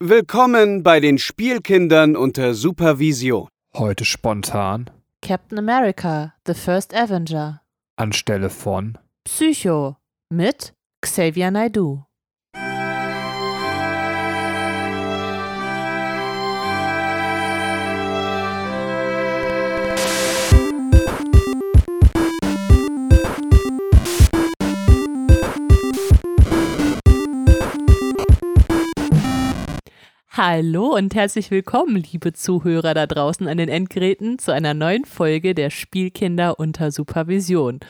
Willkommen bei den Spielkindern unter Supervision. Heute spontan Captain America, The First Avenger. anstelle von Psycho mit Xavier Naidoo. Hallo und herzlich willkommen, liebe Zuhörer da draußen an den Endgeräten, zu einer neuen Folge der Spielkinder unter Supervision.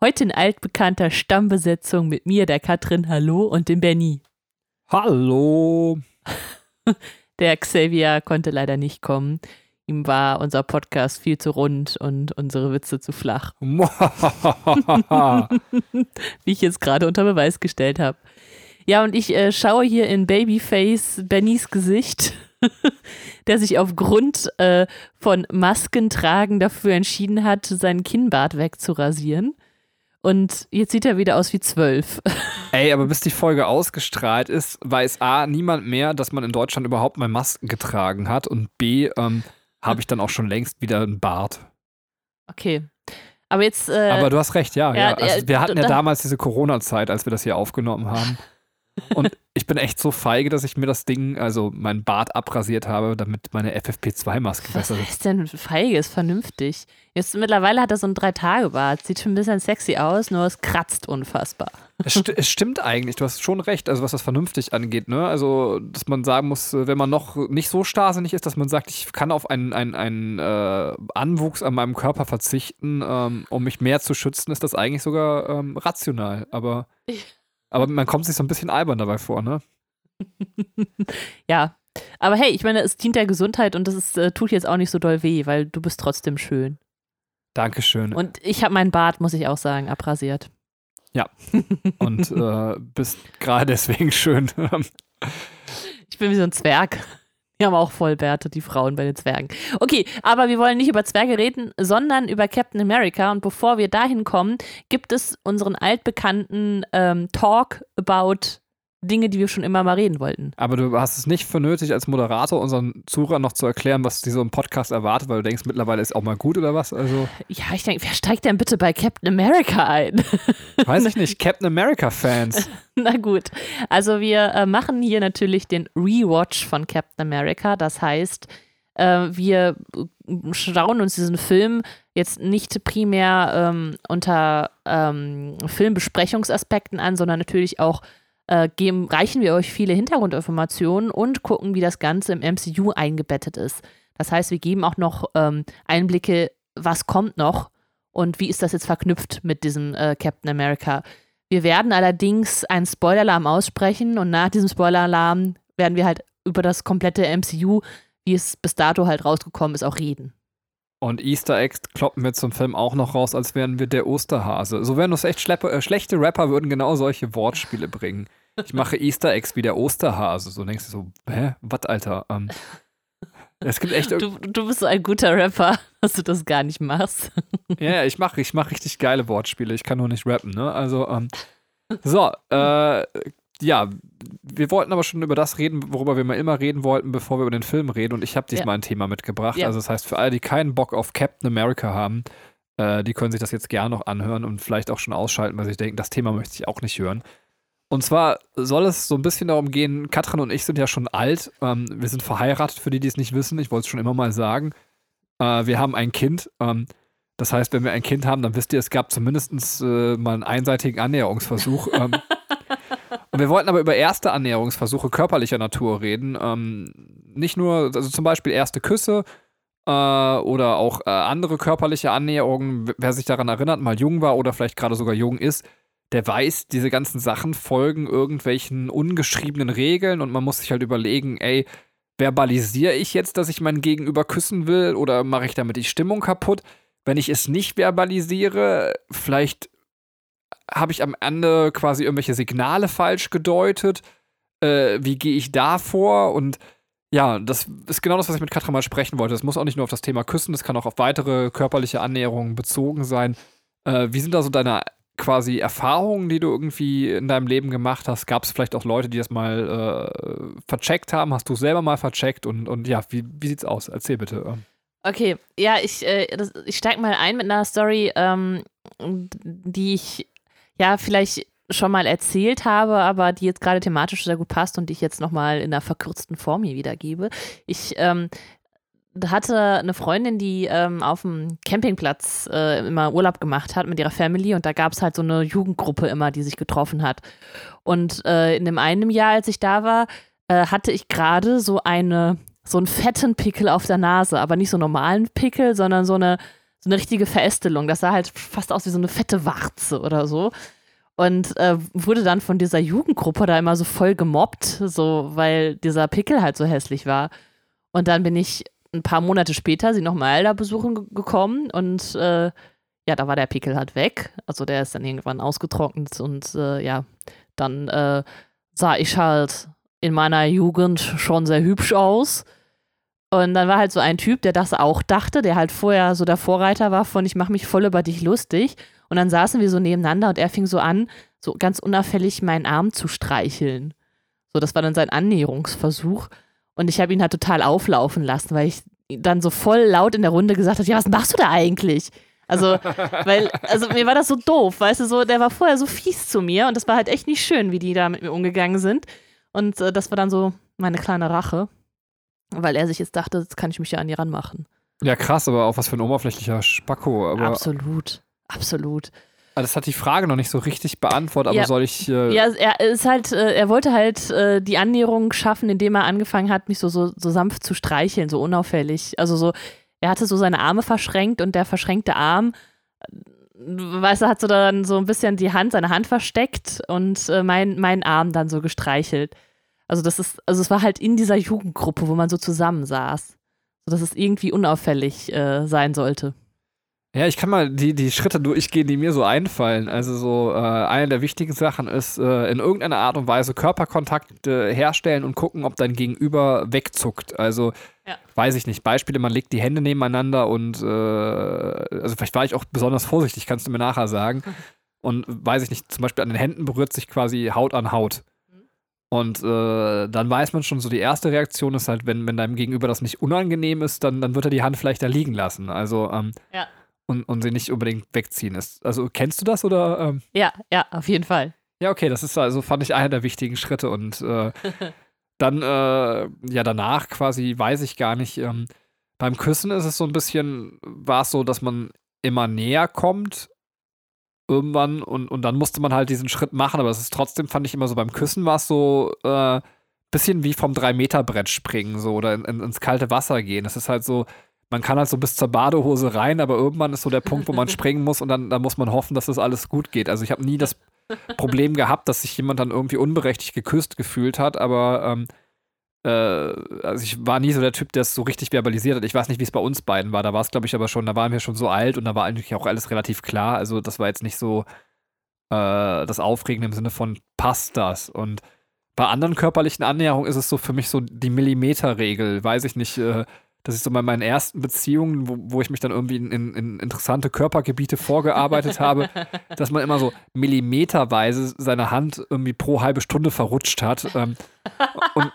Heute in altbekannter Stammbesetzung mit mir, der Katrin, hallo, und dem Benny. Hallo. Der Xavier konnte leider nicht kommen. Ihm war unser Podcast viel zu rund und unsere Witze zu flach, wie ich jetzt gerade unter Beweis gestellt habe. Ja, und ich äh, schaue hier in Babyface Bennys Gesicht, der sich aufgrund äh, von Maskentragen dafür entschieden hat, seinen Kinnbart wegzurasieren. Und jetzt sieht er wieder aus wie zwölf. Ey, aber bis die Folge ausgestrahlt ist, weiß A, niemand mehr, dass man in Deutschland überhaupt mal Masken getragen hat und B, ähm, habe ich dann auch schon längst wieder einen Bart. Okay. Aber jetzt. Äh, Aber du hast recht, ja. ja, ja, Also wir hatten ja da- damals diese Corona-Zeit, als wir das hier aufgenommen haben. Und ich bin echt so feige, dass ich mir das Ding, also meinen Bart abrasiert habe, damit meine FFP2-Maske was besser sitzt. heißt denn feige? Ist vernünftig. Jetzt mittlerweile hat er so ein Drei-Tage-Bart. Sieht schon ein bisschen sexy aus, nur es kratzt unfassbar. Es, sti- es stimmt eigentlich, du hast schon recht, also was das vernünftig angeht, ne? Also, dass man sagen muss, wenn man noch nicht so starrsinnig ist, dass man sagt, ich kann auf einen, einen, einen äh, Anwuchs an meinem Körper verzichten, ähm, um mich mehr zu schützen, ist das eigentlich sogar ähm, rational. Aber, aber man kommt sich so ein bisschen albern dabei vor, ne? Ja. Aber hey, ich meine, es dient der Gesundheit und das ist, äh, tut jetzt auch nicht so doll weh, weil du bist trotzdem schön. Dankeschön. Und ich habe meinen Bart, muss ich auch sagen, abrasiert. Und äh, bist gerade deswegen schön. Ich bin wie so ein Zwerg. Die haben auch Vollbärte, die Frauen bei den Zwergen. Okay, aber wir wollen nicht über Zwerge reden, sondern über Captain America. Und bevor wir dahin kommen, gibt es unseren altbekannten ähm, Talk about Dinge, die wir schon immer mal reden wollten. Aber du hast es nicht für nötig, als Moderator unseren Zuhörern noch zu erklären, was die so im Podcast erwartet, weil du denkst, mittlerweile ist auch mal gut oder was? Also, Ja, ich denke, wer steigt denn bitte bei Captain America ein? weiß ich nicht. Captain America-Fans. Na gut, also wir äh, machen hier natürlich den Rewatch von Captain America. Das heißt, äh, wir äh, schauen uns diesen Film jetzt nicht primär ähm, unter ähm, Filmbesprechungsaspekten an, sondern natürlich auch äh, geben, reichen wir euch viele Hintergrundinformationen und gucken, wie das Ganze im MCU eingebettet ist. Das heißt, wir geben auch noch ähm, Einblicke, was kommt noch und wie ist das jetzt verknüpft mit diesem äh, Captain America. Wir werden allerdings einen Spoiler-Alarm aussprechen und nach diesem Spoiler-Alarm werden wir halt über das komplette MCU, wie es bis dato halt rausgekommen ist, auch reden. Und Easter Eggs kloppen wir zum Film auch noch raus, als wären wir der Osterhase. So wären das echt schleppe, äh, schlechte Rapper, würden genau solche Wortspiele bringen. Ich mache Easter Eggs wie der Osterhase. So denkst du so, hä? Was, Alter? Ähm, es gibt echt. Du, du bist so ein guter Rapper, dass du das gar nicht machst. Ja, ja, ich mache ich mach richtig geile Wortspiele. Ich kann nur nicht rappen, ne? Also, ähm, so, äh, ja, wir wollten aber schon über das reden, worüber wir mal immer reden wollten, bevor wir über den Film reden. Und ich habe diesmal ein Thema mitgebracht. Ja. Also, das heißt, für alle, die keinen Bock auf Captain America haben, äh, die können sich das jetzt gerne noch anhören und vielleicht auch schon ausschalten, weil sie denken, das Thema möchte ich auch nicht hören. Und zwar soll es so ein bisschen darum gehen, Katrin und ich sind ja schon alt. Ähm, wir sind verheiratet, für die, die es nicht wissen. Ich wollte es schon immer mal sagen. Äh, wir haben ein Kind. Ähm, das heißt, wenn wir ein Kind haben, dann wisst ihr, es gab zumindest äh, mal einen einseitigen Annäherungsversuch. ähm, und wir wollten aber über erste Annäherungsversuche körperlicher Natur reden. Ähm, nicht nur, also zum Beispiel erste Küsse äh, oder auch äh, andere körperliche Annäherungen. Wer sich daran erinnert, mal jung war oder vielleicht gerade sogar jung ist, der weiß, diese ganzen Sachen folgen irgendwelchen ungeschriebenen Regeln und man muss sich halt überlegen, ey, verbalisiere ich jetzt, dass ich mein Gegenüber küssen will oder mache ich damit die Stimmung kaputt? Wenn ich es nicht verbalisiere, vielleicht habe ich am Ende quasi irgendwelche Signale falsch gedeutet. Äh, wie gehe ich da vor? Und ja, das ist genau das, was ich mit Katrin mal sprechen wollte. Das muss auch nicht nur auf das Thema Küssen, das kann auch auf weitere körperliche Annäherungen bezogen sein. Äh, wie sind da so deine quasi Erfahrungen, die du irgendwie in deinem Leben gemacht hast? Gab es vielleicht auch Leute, die das mal äh, vercheckt haben? Hast du selber mal vercheckt? Und, und ja, wie, wie sieht's aus? Erzähl bitte. Okay, ja, ich, äh, ich steige mal ein mit einer Story, ähm, die ich ja vielleicht schon mal erzählt habe, aber die jetzt gerade thematisch sehr gut passt und die ich jetzt nochmal in einer verkürzten Form hier wiedergebe. Ich ähm, hatte eine Freundin, die ähm, auf dem Campingplatz äh, immer Urlaub gemacht hat mit ihrer Family und da gab es halt so eine Jugendgruppe immer, die sich getroffen hat. Und äh, in dem einen Jahr, als ich da war, äh, hatte ich gerade so eine so einen fetten Pickel auf der Nase, aber nicht so einen normalen Pickel, sondern so eine so eine richtige Verästelung. Das sah halt fast aus wie so eine fette Warze oder so und äh, wurde dann von dieser Jugendgruppe da immer so voll gemobbt, so weil dieser Pickel halt so hässlich war. Und dann bin ich ein paar Monate später sie nochmal da besuchen gekommen und äh, ja, da war der Pickel halt weg. Also der ist dann irgendwann ausgetrocknet und äh, ja, dann äh, sah ich halt in meiner Jugend schon sehr hübsch aus. Und dann war halt so ein Typ, der das auch dachte, der halt vorher so der Vorreiter war von ich mache mich voll über dich lustig. Und dann saßen wir so nebeneinander und er fing so an, so ganz unauffällig meinen Arm zu streicheln. So, das war dann sein Annäherungsversuch. Und ich habe ihn halt total auflaufen lassen, weil ich dann so voll laut in der Runde gesagt habe, ja, was machst du da eigentlich? Also, weil, also mir war das so doof, weißt du, so, der war vorher so fies zu mir und das war halt echt nicht schön, wie die da mit mir umgegangen sind. Und äh, das war dann so meine kleine Rache, weil er sich jetzt dachte, jetzt kann ich mich ja an die ranmachen. Ja, krass, aber auch was für ein oberflächlicher Spacko. Aber Absolut. Absolut. Ah, das hat die Frage noch nicht so richtig beantwortet, aber Ja. soll ich. Äh, Ja, er ist halt, äh, er wollte halt äh, die Annäherung schaffen, indem er angefangen hat, mich so, so, so sanft zu streicheln, so unauffällig. Also so, er hatte so seine Arme verschränkt und der verschränkte Arm, äh, weißt du, hat so dann so ein bisschen die Hand, seine Hand versteckt und mein, mein Arm dann so gestreichelt. Also das ist, also es war halt in dieser Jugendgruppe, wo man so zusammensaß. So dass es irgendwie unauffällig äh, sein sollte. Ja, ich kann mal die, die Schritte durchgehen, die mir so einfallen. Also so äh, eine der wichtigen Sachen ist, äh, in irgendeiner Art und Weise Körperkontakt äh, herstellen und gucken, ob dein Gegenüber wegzuckt. Also Ja. weiß ich nicht. Beispiele, man legt die Hände nebeneinander und äh, also vielleicht war ich auch besonders vorsichtig, kannst du mir nachher sagen. Und weiß ich nicht, zum Beispiel an den Händen berührt sich quasi Haut an Haut. Und äh, dann weiß man schon, so die erste Reaktion ist halt, wenn, wenn deinem Gegenüber das nicht unangenehm ist, dann, dann wird er die Hand vielleicht da liegen lassen. Also, ähm, Ja. und, und sie nicht unbedingt wegziehen ist. Also kennst du das oder? Ähm? Ja, ja, auf jeden Fall. Ja, okay, das ist also, fand ich einer der wichtigen Schritte. Und äh, dann, äh, ja, danach quasi weiß ich gar nicht. Ähm, beim Küssen ist es so ein bisschen, war es so, dass man immer näher kommt irgendwann und, und dann musste man halt diesen Schritt machen, aber es ist trotzdem, fand ich immer so, beim Küssen war es so äh, bisschen wie vom 3-Meter-Brett springen so oder in, in, ins kalte Wasser gehen. Es ist halt so, man kann halt so bis zur Badehose rein, aber irgendwann ist so der Punkt, wo man springen muss und dann, dann muss man hoffen, dass das alles gut geht. Also ich habe nie das Problem gehabt, dass sich jemand dann irgendwie unberechtigt geküsst gefühlt hat, aber ähm, äh, also ich war nie so der Typ, der es so richtig verbalisiert hat. Ich weiß nicht, wie es bei uns beiden war. Da war es, glaube ich, aber schon, da waren wir schon so alt und da war eigentlich auch alles relativ klar. Also das war jetzt nicht so äh, das Aufregende im Sinne von passt das. Und bei anderen körperlichen Annäherungen ist es so für mich so die Millimeterregel, weiß ich nicht, äh, dass ich so bei meinen ersten Beziehungen, wo, wo ich mich dann irgendwie in, in, in interessante Körpergebiete vorgearbeitet habe, dass man immer so millimeterweise seine Hand irgendwie pro halbe Stunde verrutscht hat. Ähm, und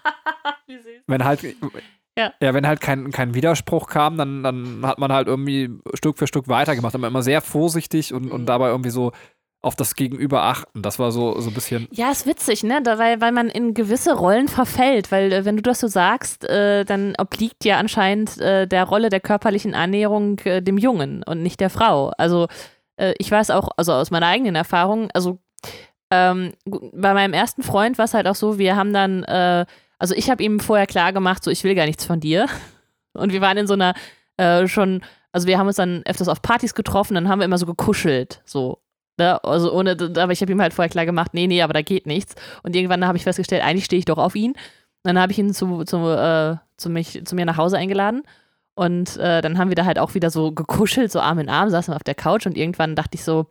wenn halt, Ja. wenn halt kein, kein Widerspruch kam, dann, dann hat man halt irgendwie Stück für Stück weitergemacht. Aber immer sehr vorsichtig und, und dabei irgendwie so auf das Gegenüber achten. Das war so, so ein bisschen. Ja, ist witzig, ne? Da, weil, weil man in gewisse Rollen verfällt. Weil, äh, wenn du das so sagst, äh, dann obliegt ja anscheinend äh, der Rolle der körperlichen Annäherung äh, dem Jungen und nicht der Frau. Also, äh, ich weiß auch, also aus meiner eigenen Erfahrung, also ähm, bei meinem ersten Freund war es halt auch so, wir haben dann, äh, also ich habe ihm vorher klar gemacht, so ich will gar nichts von dir. Und wir waren in so einer schon, also wir haben uns dann öfters auf Partys getroffen, dann haben wir immer so gekuschelt, so. Ne? Also ohne, aber ich habe ihm halt vorher klar gemacht, nee, nee, aber da geht nichts. Und irgendwann habe ich festgestellt, eigentlich stehe ich doch auf ihn. Und dann habe ich ihn zu, zu, äh, zu, mich, zu mir nach Hause eingeladen. Und äh, dann haben wir da halt auch wieder so gekuschelt, so Arm in Arm, saßen auf der Couch und irgendwann dachte ich so,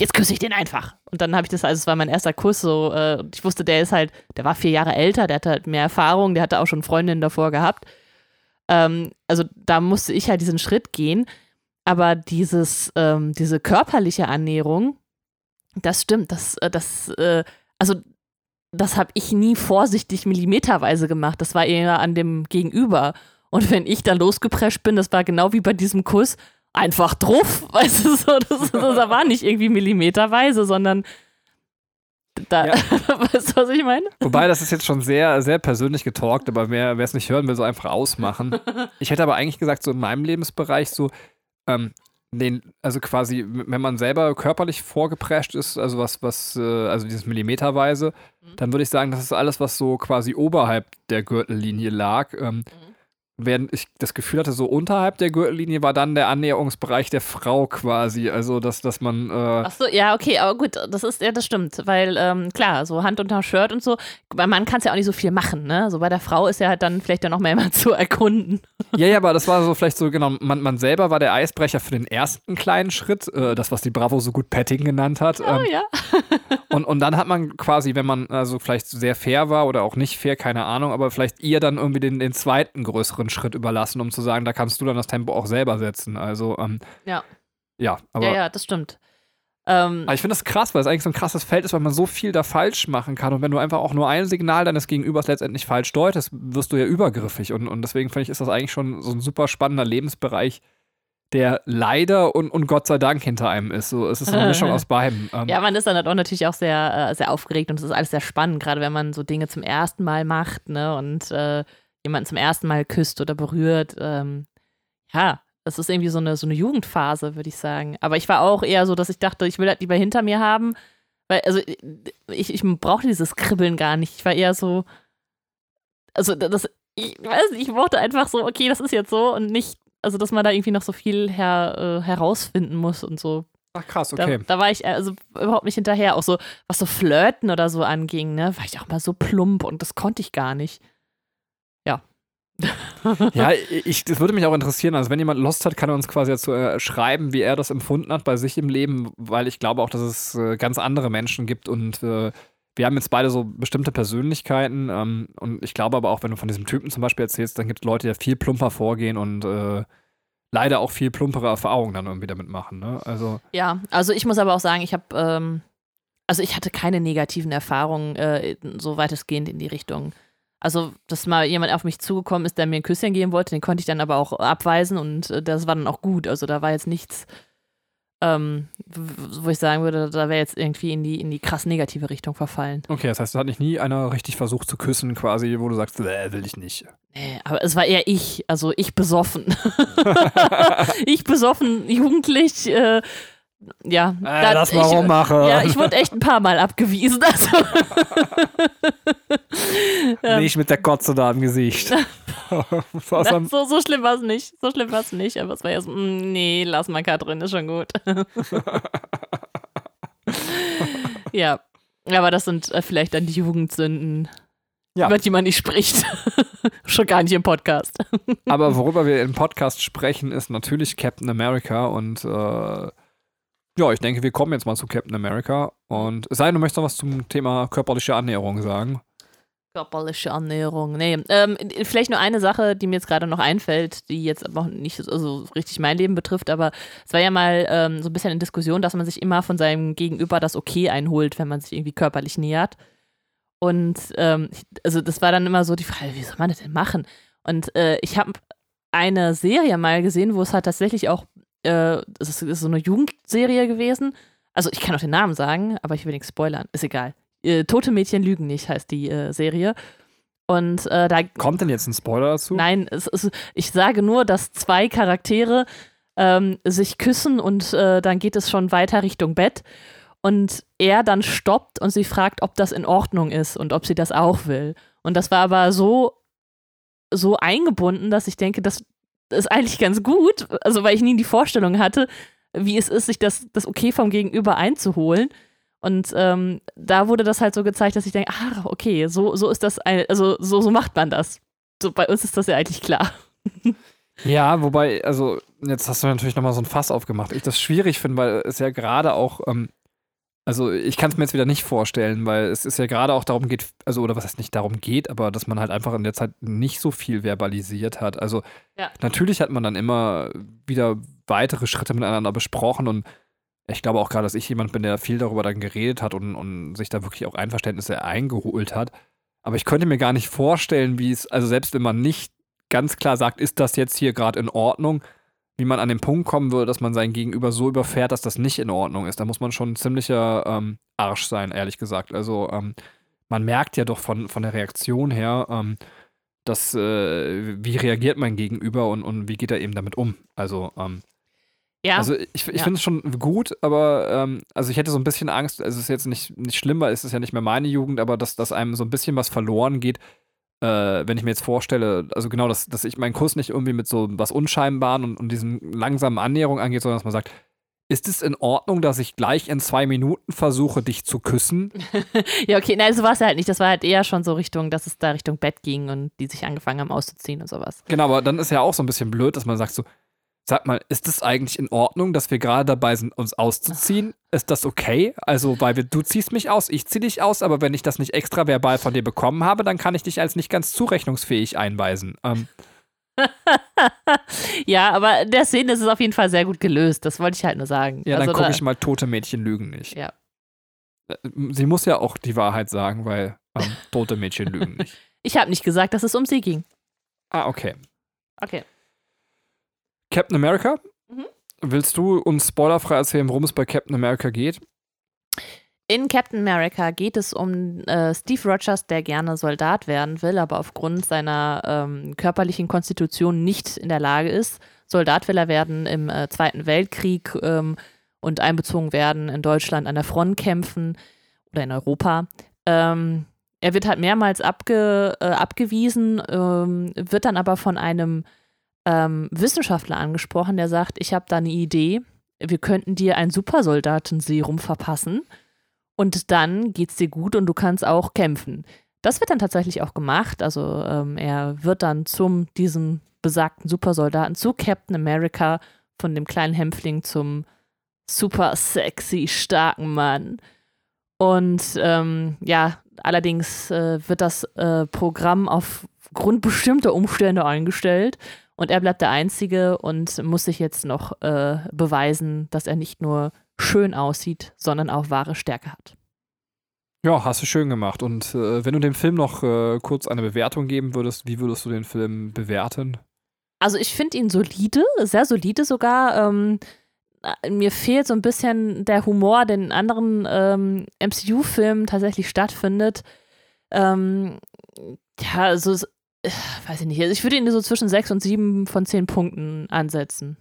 jetzt küsse ich den einfach. Und dann habe ich das, also es war mein erster Kuss, so, äh, ich wusste, der ist halt, der war vier Jahre älter, der hatte halt mehr Erfahrung, der hatte auch schon Freundinnen davor gehabt. Ähm, also da musste ich halt diesen Schritt gehen. Aber dieses, ähm, diese körperliche Annäherung, Das stimmt. Das, äh, das, äh, also das habe ich nie vorsichtig millimeterweise gemacht. Das war eher an dem Gegenüber. Und wenn ich dann losgeprescht bin, das war genau wie bei diesem Kuss, einfach drauf, weißt du, so, das, das war nicht irgendwie millimeterweise, sondern da, ja. weißt du, was ich meine? Wobei, das ist jetzt schon sehr, sehr persönlich getalkt, aber wer es nicht hören will, so einfach ausmachen. Ich hätte aber eigentlich gesagt, so in meinem Lebensbereich, so, ähm, den, also quasi, wenn man selber körperlich vorgeprescht ist, also was, was, äh, also dieses Millimeterweise, mhm. dann würde ich sagen, das ist alles, was so quasi oberhalb der Gürtellinie lag. Ähm, mhm während ich das Gefühl hatte, so unterhalb der Gürtellinie war dann der Annäherungsbereich der Frau quasi. Also, dass, dass man. Äh Ach so, ja, okay, aber gut, das ist, ja, das stimmt. Weil, ähm, klar, so Hand unter Shirt und so, bei Mann kann es ja auch nicht so viel machen, ne? So bei der Frau ist ja halt dann vielleicht ja noch mehr immer zu erkunden. Ja, ja, aber das war so vielleicht so, genau, man, man selber war der Eisbrecher für den ersten kleinen Schritt, äh, das, was die Bravo so gut Petting genannt hat. Oh, ähm, ja. und, und dann hat man quasi, wenn man also vielleicht sehr fair war oder auch nicht fair, keine Ahnung, aber vielleicht ihr dann irgendwie den, den zweiten größeren Schritt überlassen, um zu sagen, da kannst du dann das Tempo auch selber setzen. Also, ähm, ja. Ja, aber. Ja, ja, das stimmt. Ähm, aber ich finde das krass, weil es eigentlich so ein krasses Feld ist, weil man so viel da falsch machen kann. Und wenn du einfach auch nur ein Signal deines Gegenübers letztendlich falsch deutest, wirst du ja übergriffig. Und, und deswegen finde ich, ist das eigentlich schon so ein super spannender Lebensbereich, der leider und, und Gott sei Dank hinter einem ist. So, es ist eine Mischung aus beidem. Ähm, ja, man ist dann halt auch natürlich auch sehr, äh, sehr aufgeregt und es ist alles sehr spannend, gerade wenn man so Dinge zum ersten Mal macht, ne? Und äh, jemanden zum ersten Mal küsst oder berührt. Ähm, ja, das ist irgendwie so eine, so eine Jugendphase, würde ich sagen. Aber ich war auch eher so, dass ich dachte, ich will das lieber hinter mir haben. Weil, also, ich, ich brauche dieses Kribbeln gar nicht. Ich war eher so, also, das, ich weiß nicht, ich wollte einfach so, okay, das ist jetzt so und nicht, also, dass man da irgendwie noch so viel her, äh, herausfinden muss und so. Ach krass, okay. Da, da, war ich also überhaupt nicht hinterher. Auch so, was so Flirten oder so anging, ne, war ich auch mal so plump und das konnte ich gar nicht ja, ich, das würde mich auch interessieren. Also, wenn jemand Lost hat, kann er uns quasi dazu äh, schreiben, wie er das empfunden hat bei sich im Leben, weil ich glaube auch, dass es äh, ganz andere Menschen gibt und äh, wir haben jetzt beide so bestimmte Persönlichkeiten ähm, und ich glaube aber auch, wenn du von diesem Typen zum Beispiel erzählst, dann gibt es Leute, die viel plumper vorgehen und äh, leider auch viel plumpere Erfahrungen dann irgendwie damit machen. Ne? Also ja, also ich muss aber auch sagen, ich habe ähm, also ich hatte keine negativen Erfahrungen äh, so weitestgehend in die Richtung. Also, dass mal jemand auf mich zugekommen ist, der mir ein Küsschen geben wollte, den konnte ich dann aber auch abweisen und äh, das war dann auch gut. Also da war jetzt nichts, ähm, wo ich sagen würde, da wäre jetzt irgendwie in die, in die krass negative Richtung verfallen. Okay, das heißt, da hat nicht nie einer richtig versucht zu küssen, quasi, wo du sagst, will ich nicht. Nee, aber es war eher ich, also ich besoffen. ich besoffen, jugendlich, äh, ja. Äh, dann, lass mal rummachen. Ja, ich wurde echt ein paar Mal abgewiesen. Also. Nicht mit der Kotze da im Gesicht. so, so schlimm war es nicht. So schlimm war es nicht. Aber es war ja so, mm, nee, lass mal Katrin, ist schon gut. ja. Aber das sind äh, vielleicht dann die Jugendsünden, ja. über die man nicht spricht. Schon gar nicht im Podcast. Aber worüber wir im Podcast sprechen, ist natürlich Captain America und äh, ja, ich denke, wir kommen jetzt mal zu Captain America. Und es sei denn, du möchtest noch was zum Thema körperliche Annäherung sagen. Körperliche Annäherung. Nee, ähm, vielleicht nur eine Sache, die mir jetzt gerade noch einfällt, die jetzt aber nicht so richtig mein Leben betrifft, aber es war ja mal ähm, so ein bisschen in Diskussion, dass man sich immer von seinem Gegenüber das Okay einholt, wenn man sich irgendwie körperlich nähert. Und ähm, also das war dann immer so die Frage, wie soll man das denn machen? Und äh, ich habe eine Serie mal gesehen, wo es halt tatsächlich auch äh, es ist so eine Jugendserie gewesen. Also ich kann auch den Namen sagen, aber ich will nichts spoilern. Ist egal. Äh, Tote Mädchen lügen nicht, heißt die äh, Serie. Und äh, da. Kommt denn jetzt ein Spoiler dazu? Nein, es, es, ich sage nur, dass zwei Charaktere ähm, sich küssen und äh, dann geht es schon weiter Richtung Bett. Und er dann stoppt und sie fragt, ob das in Ordnung ist und ob sie das auch will. Und das war aber so, so eingebunden, dass ich denke, das, ist eigentlich ganz gut, also weil ich nie die Vorstellung hatte, wie es ist, sich das, das Okay vom Gegenüber einzuholen. Und ähm, da wurde das halt so gezeigt, dass ich denke, ah, okay, so, so ist das, ein, also so, so macht man das. So, bei uns ist das ja eigentlich klar. Ja, wobei, also jetzt hast du natürlich nochmal so ein Fass aufgemacht. Ich das schwierig finde, weil es ja gerade auch ähm, also ich kann es mir jetzt wieder nicht vorstellen, weil es ist ja gerade auch darum geht, also oder was heißt nicht darum geht, aber dass man halt einfach in der Zeit nicht so viel verbalisiert hat. Also ja. natürlich hat man dann immer wieder weitere Schritte miteinander besprochen und ich glaube auch gerade, dass ich jemand bin, der viel darüber dann geredet hat und, und sich da wirklich auch Einverständnisse eingeholt hat. Aber ich könnte mir gar nicht vorstellen, wie es, also selbst wenn man nicht ganz klar sagt, ist das jetzt hier gerade in Ordnung, wie man an den Punkt kommen würde, dass man sein Gegenüber so überfährt, dass das nicht in Ordnung ist. Da muss man schon ein ziemlicher ähm, Arsch sein, ehrlich gesagt. Also ähm, man merkt ja doch von, von der Reaktion her, ähm, dass, äh, wie reagiert mein Gegenüber und, und wie geht er eben damit um. Also, ähm, Ja, also ich, ich Ja. finde es schon gut, aber ähm, also ich hätte so ein bisschen Angst, also es ist jetzt nicht, nicht schlimm, weil es ist ja nicht mehr meine Jugend, aber dass, dass einem so ein bisschen was verloren geht, äh, wenn ich mir jetzt vorstelle, also genau, dass, dass ich meinen Kuss nicht irgendwie mit so was Unscheinbaren und, und diesen langsamen Annäherungen angeht, sondern dass man sagt, ist es in Ordnung, dass ich gleich in zwei Minuten versuche, dich zu küssen? ja, okay, nein, so war es halt nicht. Das war halt eher schon so Richtung, dass es da Richtung Bett ging und die sich angefangen haben auszuziehen und sowas. Genau, aber dann ist ja auch so ein bisschen blöd, dass man sagt so, sag mal, ist es eigentlich in Ordnung, dass wir gerade dabei sind, uns auszuziehen? Ist das okay? Also, weil wir, du ziehst mich aus, ich zieh dich aus, aber wenn ich das nicht extra verbal von dir bekommen habe, dann kann ich dich als nicht ganz zurechnungsfähig einweisen. Ähm, ja, aber in der Szene ist es auf jeden Fall sehr gut gelöst. Das wollte ich halt nur sagen. ja, dann Also gucke da- ich mal, tote Mädchen lügen nicht. Ja. Äh, Sie muss ja auch die Wahrheit sagen, weil ähm, tote Mädchen lügen nicht. Ich habe nicht gesagt, dass es um sie ging. Ah, okay. Okay. Captain America? Mhm. Willst du uns spoilerfrei erzählen, worum es bei Captain America geht? In Captain America geht es um äh, Steve Rogers, der gerne Soldat werden will, aber aufgrund seiner ähm, körperlichen Konstitution nicht in der Lage ist. Soldat will er werden im äh, Zweiten Weltkrieg ähm, und einbezogen werden in Deutschland an der Front kämpfen oder in Europa. Ähm, er wird halt mehrmals abge, äh, abgewiesen, ähm, wird dann aber von einem ähm, Wissenschaftler angesprochen, der sagt, ich habe da eine Idee, wir könnten dir ein Supersoldatenserum verpassen und dann geht's dir gut und du kannst auch kämpfen. Das wird dann tatsächlich auch gemacht. Also ähm, er wird dann zum diesem besagten Supersoldaten, zu Captain America, von dem kleinen Hämpfling zum super sexy starken Mann. Und ähm, ja, allerdings äh, wird das äh, Programm aufgrund bestimmter Umstände eingestellt und er bleibt der Einzige und muss sich jetzt noch äh, beweisen, dass er nicht nur schön aussieht, sondern auch wahre Stärke hat. Ja, hast du schön gemacht. Und äh, wenn du dem Film noch äh, kurz eine Bewertung geben würdest, wie würdest du den Film bewerten? Also ich finde ihn solide, sehr solide sogar. Ähm, äh, mir fehlt so ein bisschen der Humor, der in anderen ähm, MCU-Filmen tatsächlich stattfindet. Ähm, ja, also weiß ich nicht. Also ich würde ihn so zwischen sechs und sieben von zehn Punkten ansetzen.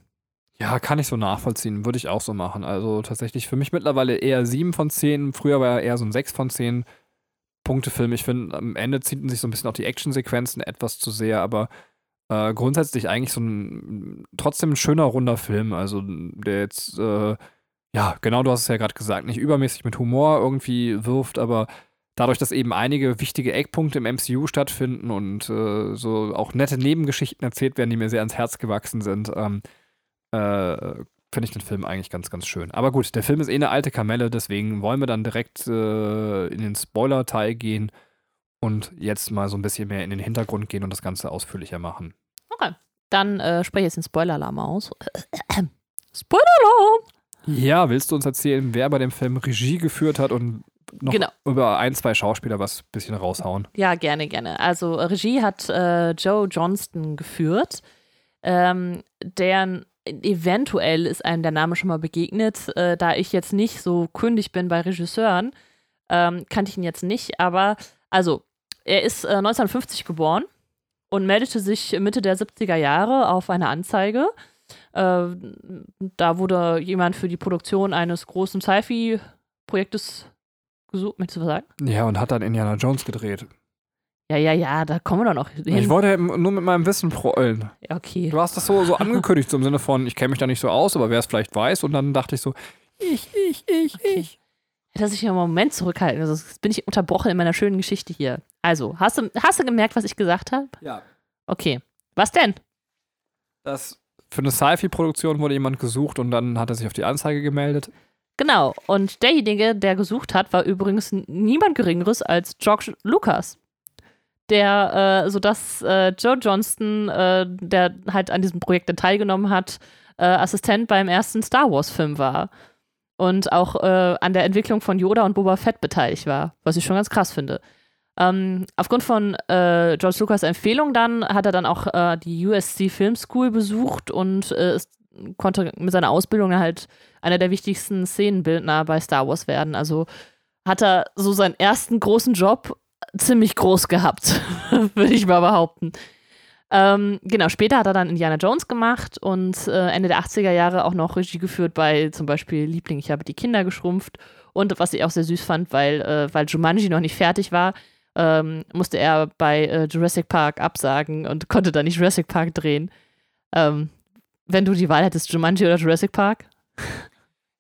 Ja, kann ich so nachvollziehen. Würde ich auch so machen. Also tatsächlich für mich mittlerweile eher 7 von 10. Früher war er eher so ein 6 von 10 Punkte-Film. Ich finde, am Ende ziehen sich so ein bisschen auch die Actionsequenzen etwas zu sehr, aber äh, grundsätzlich eigentlich so ein trotzdem ein schöner, runder Film. Also der jetzt, äh, ja, genau, du hast es ja gerade gesagt, nicht übermäßig mit Humor irgendwie wirft, aber dadurch, dass eben einige wichtige Eckpunkte im MCU stattfinden und äh, so auch nette Nebengeschichten erzählt werden, die mir sehr ans Herz gewachsen sind, ähm, äh, finde ich den Film eigentlich ganz, ganz schön. Aber gut, der Film ist eh eine alte Kamelle, deswegen wollen wir dann direkt äh, in den Spoiler-Teil gehen und jetzt mal so ein bisschen mehr in den Hintergrund gehen und das Ganze ausführlicher machen. Dann äh, spreche ich jetzt den Spoiler-Alarm aus. Spoiler-Alarm! Ja, willst du uns erzählen, wer bei dem Film Regie geführt hat und noch Genau. über ein, zwei Schauspieler was ein bisschen raushauen? Ja, gerne, gerne. Also Regie hat äh, Joe Johnston geführt, ähm, der eventuell ist einem der Name schon mal begegnet, äh, da ich jetzt nicht so kundig bin bei Regisseuren, ähm, kannte ich ihn jetzt nicht, aber also, er ist äh, 1950 geboren und meldete sich Mitte der 70er Jahre auf eine Anzeige. Äh, da wurde jemand für die Produktion eines großen Sci-Fi-Projektes gesucht, möchtest du was sagen? Ja, und hat dann Indiana Jones gedreht. Ja, ja, ja, da kommen wir doch noch hin. Ich wollte nur mit meinem Wissen prollen. Ja, okay. Du hast das so, so angekündigt, so im Sinne von, ich kenne mich da nicht so aus, aber wer es vielleicht weiß. Und dann dachte ich so, ich, ich, ich, ich. Hätte er sich ja einen Moment zurückhalten. Also jetzt bin ich unterbrochen in meiner schönen Geschichte hier. Also, hast du, hast du gemerkt, was ich gesagt habe? Ja. Okay. Was denn? Das für eine Sci-Fi-Produktion wurde jemand gesucht und dann hat er sich auf die Anzeige gemeldet. Genau. Und derjenige, der gesucht hat, war übrigens niemand Geringeres als George Lucas. Der, äh, sodass äh, Joe Johnston, äh, der halt an diesem Projekt teilgenommen hat, äh, Assistent beim ersten Star Wars-Film war. und auch äh, an der Entwicklung von Yoda und Boba Fett beteiligt war, was ich schon ganz krass finde. Ähm, aufgrund von äh, George Lucas Empfehlung dann hat er dann auch äh, die USC Film School besucht und ist, konnte mit seiner Ausbildung halt einer der wichtigsten Szenenbildner bei Star Wars werden. Also hat er so seinen ersten großen Job ziemlich groß gehabt, würde ich mal behaupten. Ähm, genau, später hat er dann Indiana Jones gemacht und äh, Ende der 80er Jahre auch noch Regie geführt bei zum Beispiel Liebling, ich habe die Kinder geschrumpft. Und was ich auch sehr süß fand, weil, äh, weil Jumanji noch nicht fertig war, ähm, musste er bei äh, Jurassic Park absagen und konnte dann nicht Jurassic Park drehen. Ähm, wenn du die Wahl hättest, Jumanji oder Jurassic Park?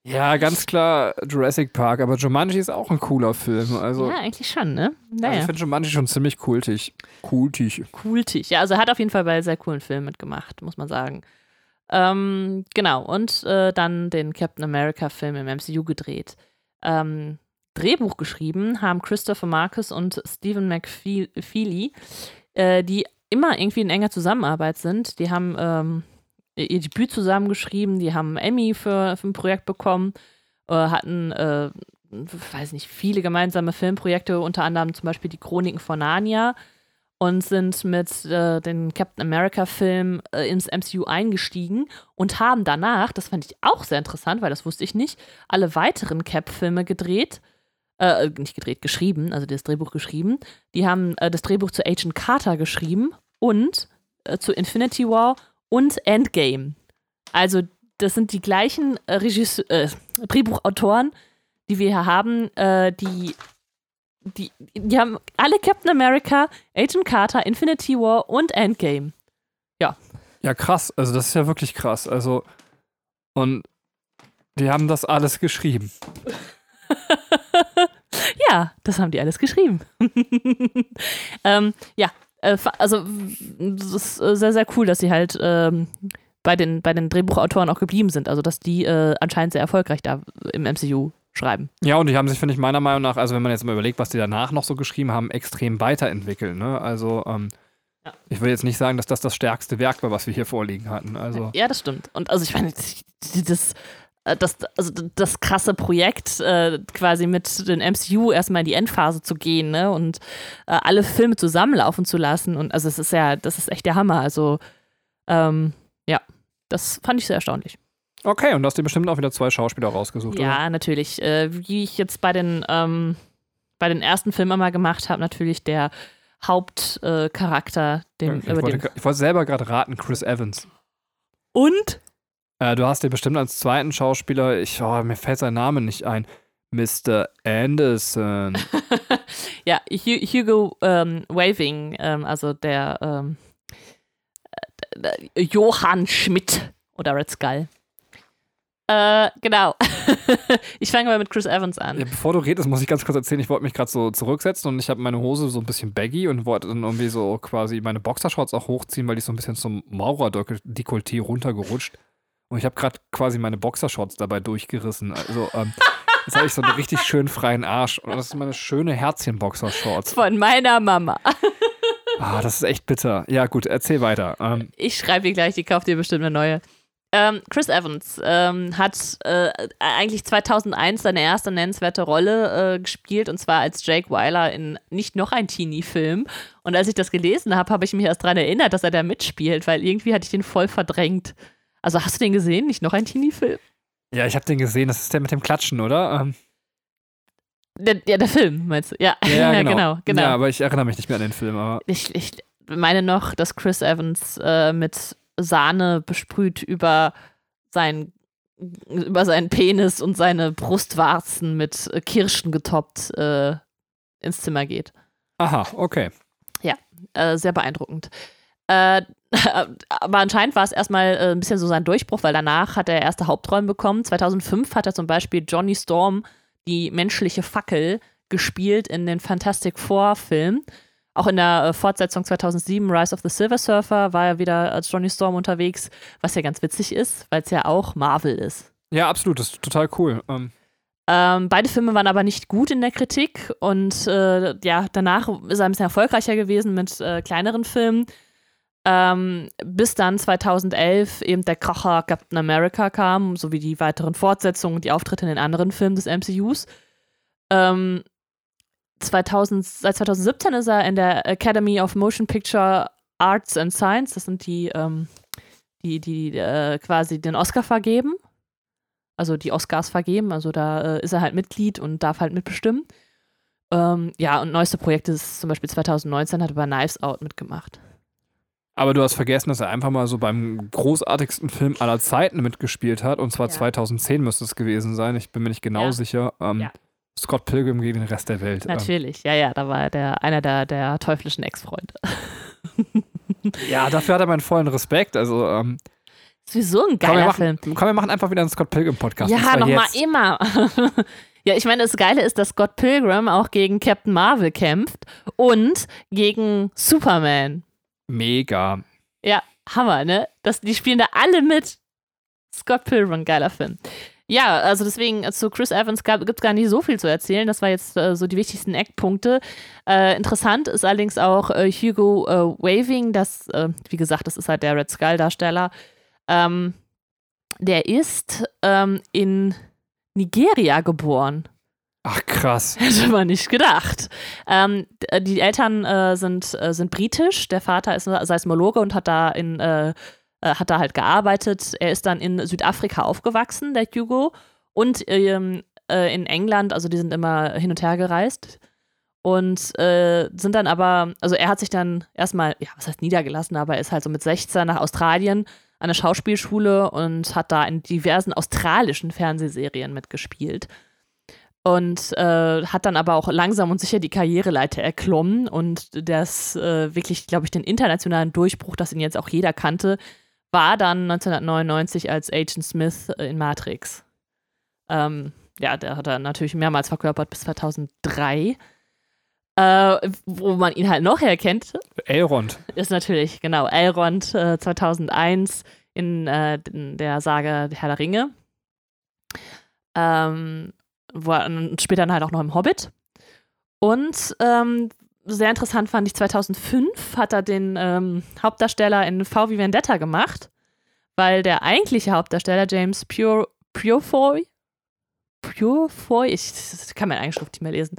Ja, ganz klar Jurassic Park, aber Jumanji ist auch ein cooler Film. Also, ja, eigentlich schon, ne? Naja. also ich finde Jumanji schon ziemlich kultig. Kultig. Kultig. Ja, also er hat auf jeden Fall bei sehr coolen Filmen mitgemacht, muss man sagen. Ähm, genau, und äh, dann den Captain America-Film im MCU gedreht. Ähm, Drehbuch geschrieben haben Christopher Marcus und Stephen McFeely, äh, die immer irgendwie in enger Zusammenarbeit sind. Die haben ähm, ihr Debüt zusammengeschrieben, die haben Emmy für, für ein Projekt bekommen, äh, hatten, äh, weiß nicht, viele gemeinsame Filmprojekte, unter anderem zum Beispiel die Chroniken von Narnia und sind mit äh, dem Captain America-Film äh, ins MCU eingestiegen und haben danach, das fand ich auch sehr interessant, weil das wusste ich nicht, alle weiteren Cap-Filme gedreht. Äh, nicht gedreht, geschrieben, also das Drehbuch geschrieben. Die haben äh, das Drehbuch zu Agent Carter geschrieben und äh, zu Infinity War und Endgame. Also, das sind die gleichen äh, Regisseur, äh, Drehbuchautoren, die wir hier haben, äh, die, die, die haben alle Captain America, Agent Carter, Infinity War und Endgame. Ja. Ja, krass. Also, das ist ja wirklich krass. Also, und die haben das alles geschrieben. ja, das haben die alles geschrieben. ähm, ja, äh, also das ist äh, sehr, sehr cool, dass sie halt ähm, bei, den, bei den Drehbuchautoren auch geblieben sind. Also dass die äh, anscheinend sehr erfolgreich da im MCU schreiben. Ja, und die haben sich, finde ich, meiner Meinung nach, also wenn man jetzt mal überlegt, was die danach noch so geschrieben haben, extrem weiterentwickelt. Ne? Also ähm, ja. ich will jetzt nicht sagen, dass das das stärkste Werk war, was wir hier vorliegen hatten. Also. Ja, das stimmt. Und also ich meine, das das, also das krasse Projekt, äh, quasi mit dem MCU erstmal in die Endphase zu gehen, ne? Und äh, alle Filme zusammenlaufen zu lassen. Und also es ist ja, das ist echt der Hammer. Also, ähm, ja, das fand ich sehr erstaunlich. Okay, und du hast dir bestimmt auch wieder zwei Schauspieler rausgesucht, ja, oder? natürlich. Äh, wie ich jetzt bei den, ähm, bei den ersten Filmen immer gemacht habe, natürlich der Hauptcharakter, dem, ich, ich wollte selber gerade raten, Chris Evans. Und? Äh, du hast dir bestimmt als zweiten Schauspieler, ich, oh, mir fällt sein Name nicht ein, Mr. Anderson. ja, Hugo ähm, Waving, ähm, also der ähm, äh, Johann Schmidt oder Red Skull. Äh, genau. ich fange mal mit Chris Evans an. Ja, bevor du redest, muss ich ganz kurz erzählen, ich wollte mich gerade so zurücksetzen und ich habe meine Hose so ein bisschen baggy und wollte dann irgendwie so quasi meine Boxershorts auch hochziehen, weil die so ein bisschen zum Maurer-Dekolleté runtergerutscht. Und ich habe gerade quasi meine Boxershorts dabei durchgerissen. Also, ähm, jetzt habe ich so einen richtig schön freien Arsch. Und das sind meine schöne Herzchen-Boxershorts. Von meiner Mama. ah, das ist echt bitter. Ja, gut, erzähl weiter. Ähm, ich schreibe dir gleich, die kauft dir bestimmt eine neue. Ähm, Chris Evans ähm, hat äh, eigentlich 2001 seine erste nennenswerte Rolle äh, gespielt und zwar als Jake Weiler in nicht noch ein Teenie-Film. Und als ich das gelesen habe, habe ich mich erst daran erinnert, dass er da mitspielt, weil irgendwie hatte ich den voll verdrängt. Also hast du den gesehen? Nicht noch ein Teenie-Film? Ja, ich habe den gesehen. Das ist der mit dem Klatschen, oder? Ähm. Der, ja, der Film, meinst du? Ja, ja, genau. genau, genau. Ja, aber ich erinnere mich nicht mehr an den Film. Aber ich, ich meine noch, dass Chris Evans äh, mit Sahne besprüht über sein über seinen Penis und seine Brustwarzen mit Kirschen getoppt äh, ins Zimmer geht. Aha, okay. Ja, äh, sehr beeindruckend. Äh, aber anscheinend war es erstmal äh, ein bisschen so sein Durchbruch, weil danach hat er erste Hauptrollen bekommen. 2005 hat er zum Beispiel Johnny Storm, die menschliche Fackel, gespielt in den Fantastic Four-Film. Auch in der äh, Fortsetzung 2007, Rise of the Silver Surfer, war er wieder als Johnny Storm unterwegs, was ja ganz witzig ist, weil es ja auch Marvel ist. Ja, absolut, das ist total cool. Ähm. Ähm, beide Filme waren aber nicht gut in der Kritik und äh, ja, danach ist er ein bisschen erfolgreicher gewesen mit äh, kleineren Filmen. Ähm, bis dann 2011 eben der Kracher Captain America kam, sowie die weiteren Fortsetzungen und die Auftritte in den anderen Filmen des MCUs. Ähm, 2000, seit 2017 ist er in der Academy of Motion Picture Arts and Science. Das sind die, ähm, die, die äh, quasi den Oscar vergeben. Also die Oscars vergeben. Also da äh, ist er halt Mitglied und darf halt mitbestimmen. Ähm, ja, und neueste Projekt ist zum Beispiel 2019 hat er bei Knives Out mitgemacht. Aber du hast vergessen, dass er einfach mal so beim großartigsten Film aller Zeiten mitgespielt hat. Und zwar Ja. 2010 müsste es gewesen sein. Ich bin mir nicht genau Ja. sicher. Ähm, Ja. Scott Pilgrim gegen den Rest der Welt. Ähm, Natürlich, ja, ja, da war er der, einer der, der teuflischen Ex-Freunde. ja, dafür hat er meinen vollen Respekt. Also, ähm, Sowieso ein komm, geiler machen, Film. komm, wir machen einfach wieder einen Scott Pilgrim-Podcast. Ja, nochmal immer. ja, ich meine, das Geile ist, dass Scott Pilgrim auch gegen Captain Marvel kämpft und gegen Superman. Mega. Ja, Hammer, ne? Das, die spielen da alle mit. Scott Pilgrim, geiler Film. Ja, also deswegen zu Chris Evans gibt es gar nicht so viel zu erzählen. Das war jetzt äh, so die wichtigsten Eckpunkte. Äh, interessant ist allerdings auch äh, Hugo äh, Waving, das, äh, wie gesagt, das ist halt der Red Skull-Darsteller. Ähm, der ist ähm, in Nigeria geboren. Ach, krass. Hätte man nicht gedacht. Ähm, äh, die Eltern äh, sind, äh, sind britisch. Der Vater ist Seismologe und hat da in äh, äh, hat da halt gearbeitet. Er ist dann in Südafrika aufgewachsen, der Hugo, und ähm, äh, in England. Also die sind immer hin und her gereist und sind dann aber, also er hat sich dann erstmal, ja, was heißt niedergelassen, aber er ist halt so mit 16 nach Australien an eine Schauspielschule und hat da in diversen australischen Fernsehserien mitgespielt und äh, hat dann aber auch langsam und sicher die Karriereleiter erklommen und das äh, wirklich, glaube ich, den internationalen Durchbruch, das ihn jetzt auch jeder kannte, war dann 1999 als Agent Smith äh, in Matrix. Ähm, ja, der hat er natürlich mehrmals verkörpert bis 2003. Äh, wo man ihn halt noch herkennt, Elrond. ist natürlich, genau, Elrond äh, 2001 in, äh, in der Sage Herr der Ringe. Ähm, und später dann halt auch noch im Hobbit. Und ähm, sehr interessant fand ich, 2005 hat er den ähm, Hauptdarsteller in V wie Vendetta gemacht, weil der eigentliche Hauptdarsteller, James Pure, Purefoy, Purefoy, ich das kann meine eigene Schrift nicht mehr lesen,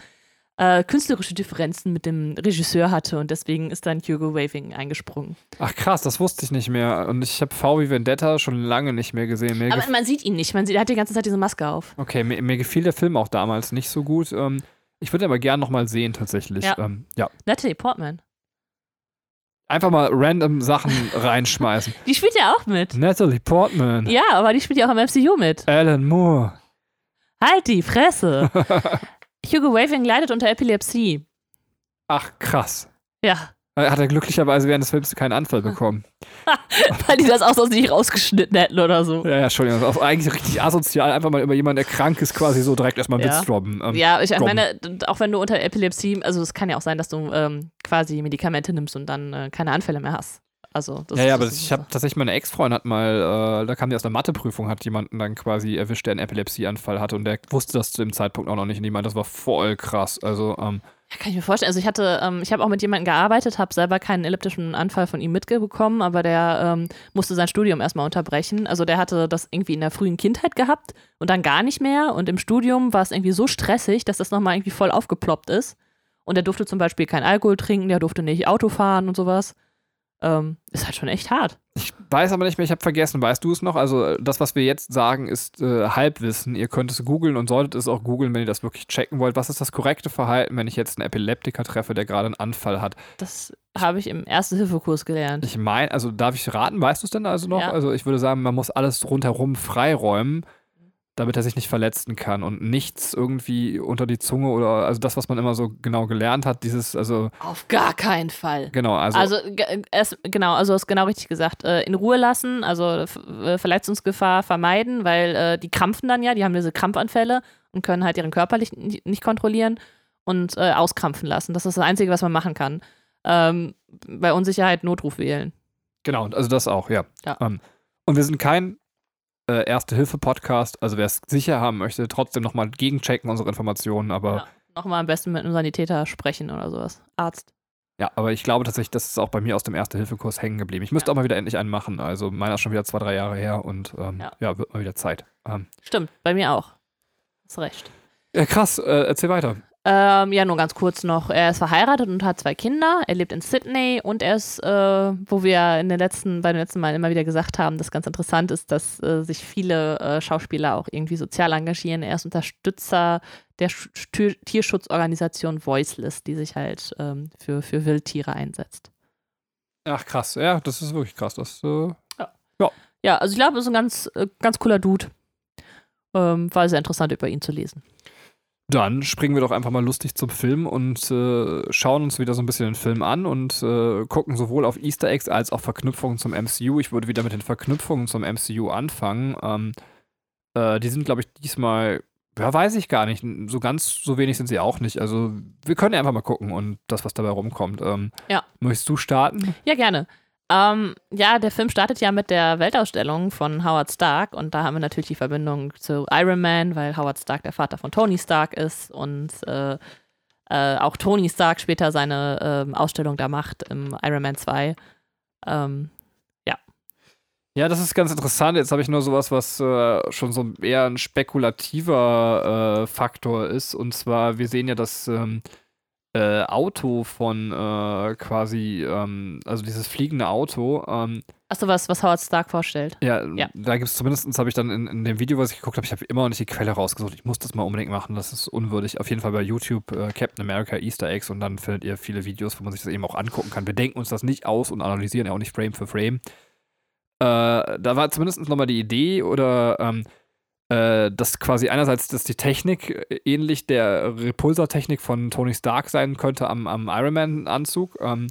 äh, künstlerische Differenzen mit dem Regisseur hatte und deswegen ist dann Hugo Waving eingesprungen. Ach, krass, das wusste ich nicht mehr. Und ich habe V wie Vendetta schon lange nicht mehr gesehen. Mir Aber man sieht ihn nicht, man sieht, er hat die ganze Zeit diese Maske auf. okay, mir, mir gefiel der Film auch damals nicht so gut. Ähm, ich würde aber gern nochmal sehen, tatsächlich. Ja. Ähm, ja. Natalie Portman. Einfach mal random Sachen reinschmeißen. Die spielt ja auch mit. Natalie Portman. Ja, aber die spielt ja auch im MCU mit. Alan Moore. Halt die Fresse. Hugo Waving leidet unter Epilepsie. Ach, krass. Ja, Äh, Hat er glücklicherweise während des Films keinen Anfall bekommen. weil die das auch sonst nicht rausgeschnitten hätten oder so. Ja, ja, Entschuldigung. Das ist auch eigentlich richtig asozial. Einfach mal über jemanden, der krank ist, quasi so direkt erstmal Ja. Witz droppen. Ähm, Ja, ich Drum. meine, auch wenn du unter Epilepsie, also es kann ja auch sein, dass du ähm, quasi Medikamente nimmst und dann äh, keine Anfälle mehr hast. Also das ja, ja, das aber ist ich habe tatsächlich meine Ex-Freundin hat mal, äh, da kam die aus einer Matheprüfung, hat jemanden dann quasi erwischt, der einen Epilepsieanfall hatte und der wusste das zu dem Zeitpunkt auch noch nicht und die meinte, das war voll krass. Also, ähm, Ja, kann ich mir vorstellen. Also ich hatte, ähm, ich habe auch mit jemandem gearbeitet, habe selber keinen elliptischen Anfall von ihm mitbekommen, aber der ähm, musste sein Studium erstmal unterbrechen. Also der hatte das irgendwie in der frühen Kindheit gehabt und dann gar nicht mehr. Und im Studium war es irgendwie so stressig, dass das nochmal irgendwie voll aufgeploppt ist. Und er durfte zum Beispiel kein Alkohol trinken, der durfte nicht Auto fahren und sowas. Ähm, ist halt schon echt hart. ich weiß aber nicht mehr, ich habe vergessen, weißt du es noch? Also, äh, das, was wir jetzt sagen, ist äh, Halbwissen. Ihr könnt es googeln und solltet es auch googeln, wenn ihr das wirklich checken wollt. Was ist das korrekte Verhalten, wenn ich jetzt einen Epileptiker treffe, der gerade einen Anfall hat? Das habe ich im Erste-Hilfe-Kurs gelernt. Ich meine, also darf ich raten, weißt du es denn also noch? Ja. Also ich würde sagen, man muss alles rundherum freiräumen, damit er sich nicht verletzen kann und nichts irgendwie unter die Zunge oder also das, was man immer so genau gelernt hat, dieses, also Auf gar keinen Fall. genau, also, Also, es, genau, also hast genau richtig gesagt. Äh, in Ruhe lassen, also äh, Verletzungsgefahr vermeiden, weil äh, die krampfen dann ja, die haben diese Krampfanfälle und können halt ihren Körper nicht, nicht kontrollieren und auskrampfen lassen. Das ist das Einzige, was man machen kann. Ähm, bei Unsicherheit Notruf wählen. genau, also das auch, ja. Ja. Ähm, und wir sind kein äh, Erste-Hilfe-Podcast, also wer es sicher haben möchte, trotzdem nochmal gegenchecken unsere Informationen, aber Ja. Nochmal am besten mit einem Sanitäter sprechen oder sowas. Arzt. Ja, aber ich glaube tatsächlich, das ist auch bei mir aus dem Erste-Hilfe-Kurs hängen geblieben. Ich müsste Ja. auch mal wieder endlich einen machen. Also meiner ist schon wieder zwei, drei Jahre her und ähm, Ja. ja. wird mal wieder Zeit. Ähm, Stimmt, bei mir auch. Hast recht. ja, krass, äh, erzähl weiter. Ähm, ja, nur ganz kurz noch. Er ist verheiratet und hat zwei Kinder. Er lebt in Sydney und er ist, äh, wo wir in den letzten, bei den letzten Mal immer wieder gesagt haben, dass ganz interessant ist, dass äh, sich viele äh, Schauspieler auch irgendwie sozial engagieren. Er ist Unterstützer der Sch Tierschutzorganisation Voiceless, die sich halt ähm, für, für Wildtiere einsetzt. Ach krass, ja, das ist wirklich krass. Das, äh, Ja, also ich glaube, er ist ein ganz, äh, ganz cooler Dude. Ähm, war sehr interessant, über ihn zu lesen. Dann springen wir doch einfach mal lustig zum Film und äh, schauen uns wieder so ein bisschen den Film an und äh, gucken sowohl auf Easter Eggs als auch Verknüpfungen zum MCU. Ich würde wieder mit den Verknüpfungen zum MCU anfangen. Ähm, äh, die sind, glaube ich, diesmal, ja, weiß ich gar nicht. So ganz so wenig sind sie auch nicht. Also, wir können ja einfach mal gucken und das, was dabei rumkommt. Ähm, Ja. Möchtest du starten? Ja, gerne. Ähm, ja, der Film startet ja mit der Weltausstellung von Howard Stark und da haben wir natürlich die Verbindung zu Iron Man, weil Howard Stark der Vater von Tony Stark ist und äh, äh, auch Tony Stark später seine ähm, Ausstellung da macht im Iron Man 2. Ähm, Ja, das ist ganz interessant. Jetzt habe ich nur sowas, was äh, schon so eher ein spekulativer äh, Faktor ist. Und zwar, wir sehen ja das ähm, äh, Auto von äh, quasi, ähm, also dieses fliegende Auto. Ähm, Achso, was, was Howard Stark vorstellt. ja, Ja. da gibt es zumindest, habe ich dann in, in dem Video, was ich geguckt habe, ich habe immer noch nicht die Quelle rausgesucht. Ich muss das mal unbedingt machen. Das ist unwürdig. Auf jeden Fall bei YouTube äh, Captain America Easter Eggs und dann findet ihr viele Videos, wo man sich das eben auch angucken kann. Wir denken uns das nicht aus und analysieren ja auch nicht Frame für Frame. Äh, da war zumindest nochmal die Idee oder ähm, äh, dass quasi einerseits, dass die Technik äh, ähnlich der Repulsor-Technik von Tony Stark sein könnte am, am Iron Man-Anzug. Ähm,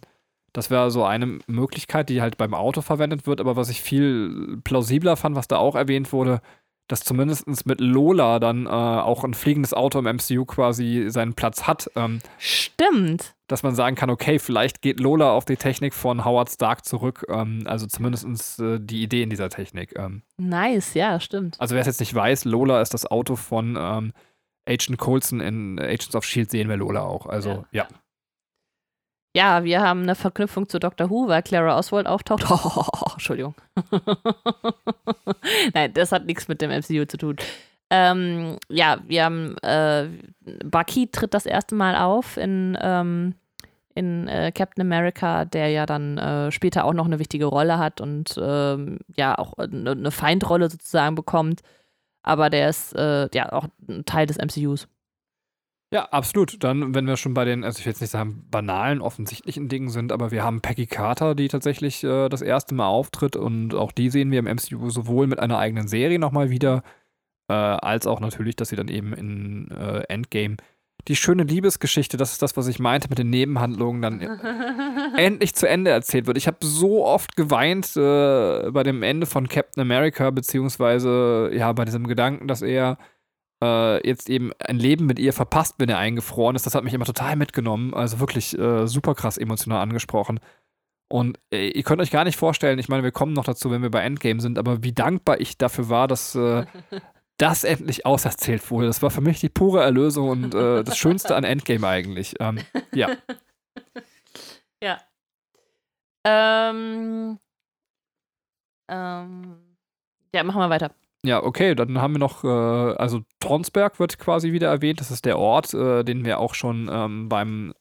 das wäre so eine Möglichkeit, die halt beim Auto verwendet wird, aber was ich viel plausibler fand, was da auch erwähnt wurde, dass zumindest mit Lola dann äh, auch ein fliegendes Auto im MCU quasi seinen Platz hat. Ähm, Stimmt. dass man sagen kann, okay, vielleicht geht Lola auf die Technik von Howard Stark zurück. Ähm, also zumindest äh, die Idee in dieser Technik. Ähm, Nice, ja, stimmt. also wer es jetzt nicht weiß, Lola ist das Auto von ähm, Agent Coulson in Agents of S.H.I.E.L.D. sehen wir Lola auch. Also ja. Ja, wir haben eine Verknüpfung zu Doctor Who, weil Clara Oswald auftaucht. Entschuldigung. Nein, das hat nichts mit dem MCU zu tun. Ähm, ja, wir haben äh, Bucky tritt das erste Mal auf in, ähm, in äh, Captain America, der ja dann äh, später auch noch eine wichtige Rolle hat und ähm, ja auch eine, eine Feindrolle sozusagen bekommt. Aber der ist äh, ja auch ein Teil des MCUs. Ja, absolut. Dann, wenn wir schon bei den, also ich will jetzt nicht sagen, banalen, offensichtlichen Dingen sind, aber wir haben Peggy Carter, die tatsächlich äh, das erste Mal auftritt und auch die sehen wir im MCU sowohl mit einer eigenen Serie nochmal wieder, äh, als auch natürlich, dass sie dann eben in äh, Endgame die schöne Liebesgeschichte, das ist das, was ich meinte mit den Nebenhandlungen, dann endlich zu Ende erzählt wird. Ich habe so oft geweint äh, bei dem Ende von Captain America, beziehungsweise ja, bei diesem Gedanken, dass er äh, jetzt eben ein Leben mit ihr verpasst, wenn er eingefroren ist. Das hat mich immer total mitgenommen. Also wirklich äh, super krass emotional angesprochen. Und äh, ihr könnt euch gar nicht vorstellen, ich meine, wir kommen noch dazu, wenn wir bei Endgame sind, aber wie dankbar ich dafür war, dass äh, das endlich auserzählt wurde. Das war für mich die pure Erlösung und äh, das Schönste an Endgame eigentlich. Ähm, ja. Ja. Ähm, ähm, ja, machen wir weiter. Ja, okay, dann haben wir noch, äh, also Tronsberg wird quasi wieder erwähnt. Das ist der Ort, äh, den wir auch schon ähm, beim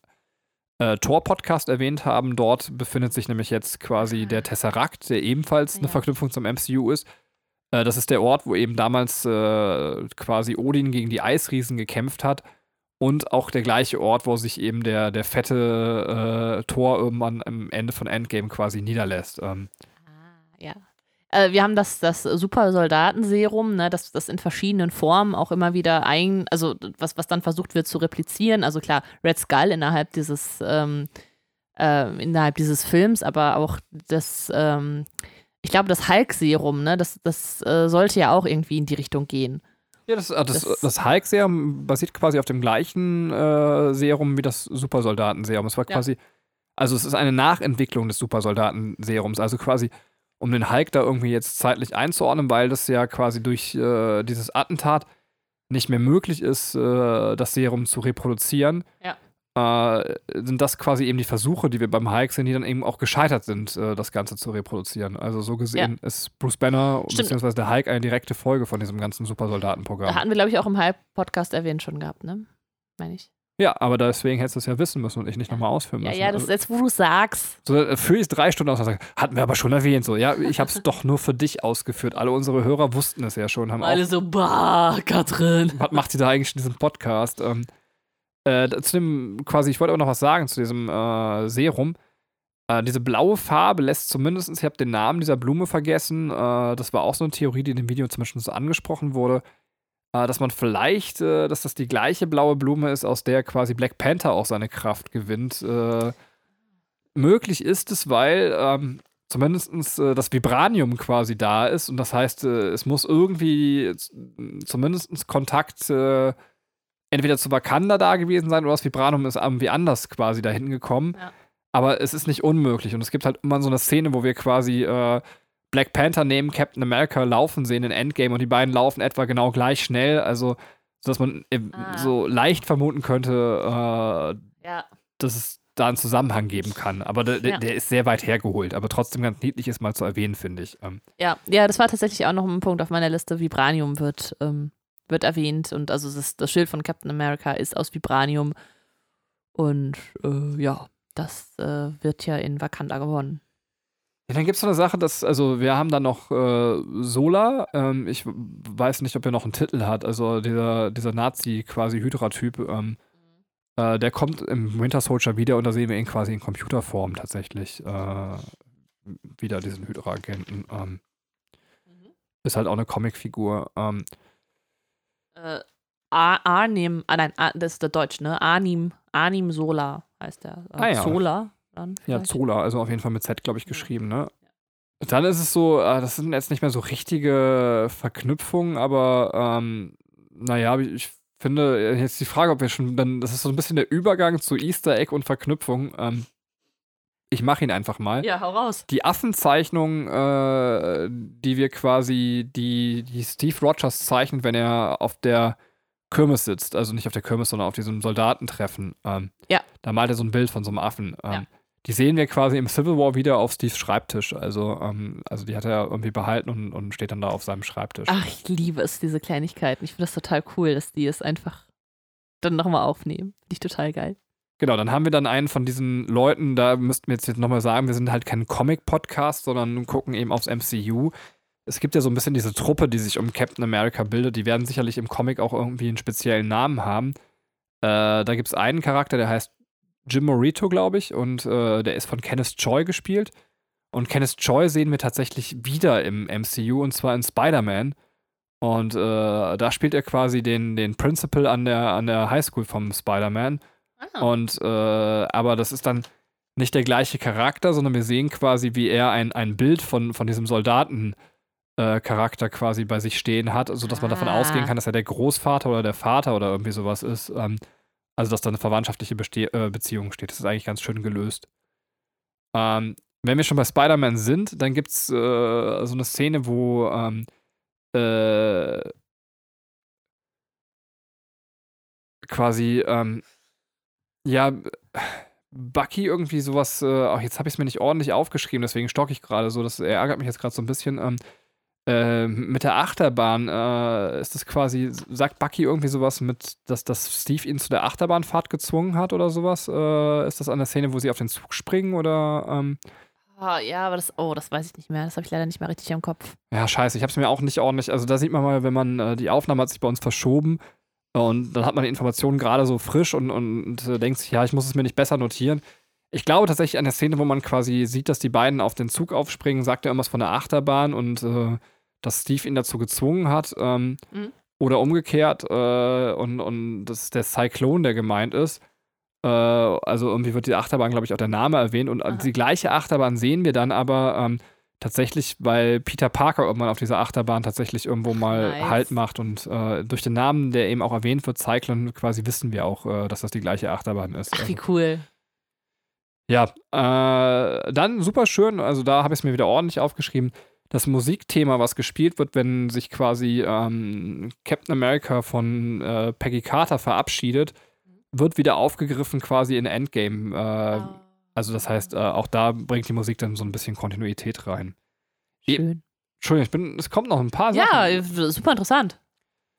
äh, Tor-Podcast erwähnt haben. Dort befindet sich nämlich jetzt quasi der Tesseract, der ebenfalls eine Ja. Verknüpfung zum MCU ist. Äh, das ist der Ort, wo eben damals äh, quasi Odin gegen die Eisriesen gekämpft hat. Und auch der gleiche Ort, wo sich eben der, der fette äh, Tor irgendwann am Ende von Endgame quasi niederlässt. Ähm, Ah, ja. Äh, wir haben das, das Supersoldatenserum, ne, das, das in verschiedenen Formen auch immer wieder ein, also was, was dann versucht wird zu replizieren. Also klar, Red Skull innerhalb dieses, ähm, äh, innerhalb dieses Films, aber auch das, ähm, ich glaube, das Hulk-Serum, ne, das, das äh, sollte ja auch irgendwie in die Richtung gehen. Ja, das, äh, das, Das- das Hulk-Serum basiert quasi auf dem gleichen äh, Serum wie das Supersoldaten-Serum. Es war Ja. quasi, also es ist eine Nachentwicklung des Supersoldaten-Serums. Also quasi, um den Hulk da irgendwie jetzt zeitlich einzuordnen, weil das ja quasi durch äh, dieses Attentat nicht mehr möglich ist, äh, das Serum zu reproduzieren. Ja. äh, sind das quasi eben die Versuche, die wir beim Hulk sehen, die dann eben auch gescheitert sind, äh, das Ganze zu reproduzieren. Also so gesehen ist Bruce Banner bzw. der Hulk eine direkte Folge von diesem ganzen Da Supersoldatenprogramm. hatten wir, glaube ich, auch im Hype-Podcast erwähnt schon gehabt, ne? Meine ich. Ja, aber deswegen hättest du es ja wissen müssen und ich nicht nochmal ausführen Ja, müssen. ja, das ist jetzt, wo du sagst. So, äh, führe ich drei Stunden aus und sage, hatten wir aber schon erwähnt. So, ja, ich habe es doch nur für dich ausgeführt. Alle unsere Hörer wussten es ja schon, haben auch so, bah, Katrin. was macht sie da eigentlich in diesem Podcast? Ähm, äh, zu dem quasi, ich wollte aber noch was sagen zu diesem äh, Serum. Äh, diese blaue Farbe lässt zumindest, ich habe den Namen dieser Blume vergessen, äh, das war auch so eine Theorie, die in dem Video zumindest so angesprochen wurde, dass man vielleicht, äh, dass das die gleiche blaue Blume ist, aus der quasi Black Panther auch seine Kraft gewinnt. Äh, möglich ist es, weil ähm, zumindest äh, das Vibranium quasi da ist und das heißt, äh, es muss irgendwie zumindest Kontakt äh, entweder zu Wakanda da gewesen sein oder das Vibranium ist irgendwie anders quasi dahin gekommen. Ja. Aber es ist nicht unmöglich und es gibt halt immer so eine Szene, wo wir quasi äh, Black Panther neben Captain America laufen sehen in Endgame und die beiden laufen etwa genau gleich schnell, also sodass man Ah. so leicht vermuten könnte, äh, Ja. dass es da einen Zusammenhang geben kann. Aber der, der, Ja. der ist sehr weit hergeholt, aber trotzdem ganz niedlich ist mal zu erwähnen, finde ich. Ähm, Ja, ja, das war tatsächlich auch noch ein Punkt auf meiner Liste. Vibranium wird, ähm, wird erwähnt und also das, das Schild von Captain America ist aus Vibranium und äh, ja, das äh, wird ja in Wakanda gewonnen. Ja, dann gibt es so eine Sache, dass, also wir haben dann noch äh, Sola. Ähm, ich weiß nicht, ob er noch einen Titel hat. Also dieser, dieser Nazi quasi Hydra-Typ, ähm, äh, der kommt im Winter Soldier wieder und da sehen wir ihn quasi in Computerform tatsächlich. Äh, wieder diesen Hydra-Agenten. Ähm, ist halt auch eine Comicfigur. Ähm, Äh, Arnim, ah nein, A, das ist der Deutsch, ne? Arnim, Arnim Sola heißt der. Äh, Ah, ja. Sola Ja, vielleicht? Zola, also auf jeden Fall mit Z, glaube ich, geschrieben, ne? Dann ist es so, äh, das sind jetzt nicht mehr so richtige Verknüpfungen, aber ähm, naja, ich finde, äh, jetzt die Frage, ob wir schon, dann, das ist so ein bisschen der Übergang zu Easter Egg und Verknüpfung. Ähm, ich mache ihn einfach mal. Ja, hau raus. Die Affenzeichnung, äh, die wir quasi, die, die Steve Rogers zeichnet, wenn er auf der Kirmes sitzt, also nicht auf der Kirmes, sondern auf diesem Soldatentreffen. Ähm, Ja. Da malt er so ein Bild von so einem Affen. Ähm, Ja. Die sehen wir quasi im Civil War wieder auf Steves Schreibtisch. Also, ähm, also die hat er irgendwie behalten und, und steht dann da auf seinem Schreibtisch. Ach, ich liebe es, diese Kleinigkeiten. Ich finde das total cool, dass die es einfach dann nochmal aufnehmen. Finde ich total geil. Genau, dann haben wir dann einen von diesen Leuten, da müssten wir jetzt, jetzt nochmal sagen, wir sind halt kein Comic-Podcast, sondern gucken eben aufs MCU. Es gibt ja so ein bisschen diese Truppe, die sich um Captain America bildet. Die werden sicherlich im Comic auch irgendwie einen speziellen Namen haben. Äh, da gibt es einen Charakter, der heißt Jim Morito, glaube ich, und äh, der ist von Kenneth Choi gespielt. Und Kenneth Choi sehen wir tatsächlich wieder im MCU und zwar in Spider-Man. Und äh, da spielt er quasi den, den Principal an der, an der Highschool vom Spider-Man. Ah. Und äh, aber das ist dann nicht der gleiche Charakter, sondern wir sehen quasi, wie er ein, ein Bild von, von diesem Soldaten äh, Charakter quasi bei sich stehen hat, sodass man davon Ah. ausgehen kann, dass er der Großvater oder der Vater oder irgendwie sowas ist. Ähm, also dass da eine verwandtschaftliche Beste äh, Beziehung steht. Das ist eigentlich ganz schön gelöst. Ähm, wenn wir schon bei Spider-Man sind, dann gibt es äh, so eine Szene, wo ähm, äh, quasi ähm, ja, Bucky irgendwie sowas, äh, ach, jetzt habe ich es mir nicht ordentlich aufgeschrieben, deswegen stocke ich gerade so, das ärgert mich jetzt gerade so ein bisschen. Ähm, äh, mit der Achterbahn äh, ist das quasi, sagt Bucky irgendwie sowas mit, dass, dass Steve ihn zu der Achterbahnfahrt gezwungen hat oder sowas? Äh, ist das an der Szene, wo sie auf den Zug springen oder? Ähm, Ah, ja, aber das, oh, das weiß ich nicht mehr. Das habe ich leider nicht mehr richtig im Kopf. Ja, scheiße, ich habe es mir auch nicht ordentlich. Also da sieht man mal, wenn man äh, die Aufnahme hat sich bei uns verschoben und dann hat man die Informationen gerade so frisch und, und, und äh, denkt sich, ja, ich muss es mir nicht besser notieren. Ich glaube tatsächlich an der Szene, wo man quasi sieht, dass die beiden auf den Zug aufspringen, sagt er irgendwas von der Achterbahn und äh, dass Steve ihn dazu gezwungen hat. Ähm, Mhm. Oder umgekehrt äh, und, und das ist der Cyclone, der gemeint ist. Äh, also irgendwie wird die Achterbahn, glaube ich, auch der Name erwähnt und Aha. die gleiche Achterbahn sehen wir dann aber ähm, tatsächlich, weil Peter Parker irgendwann auf dieser Achterbahn tatsächlich irgendwo mal Nice. Halt macht und äh, durch den Namen, der eben auch erwähnt wird, Cyclone, quasi wissen wir auch, äh, dass das die gleiche Achterbahn ist. Ach, Also, wie cool. ja, äh, dann super schön, also da habe ich es mir wieder ordentlich aufgeschrieben. Das Musikthema, was gespielt wird, wenn sich quasi ähm, Captain America von äh, Peggy Carter verabschiedet, wird wieder aufgegriffen quasi in Endgame. Äh, Also das heißt, äh, auch da bringt die Musik dann so ein bisschen Kontinuität rein. Schön. Entschuldigung, ich bin, es kommt noch ein paar Sachen. Ja, äh, super interessant.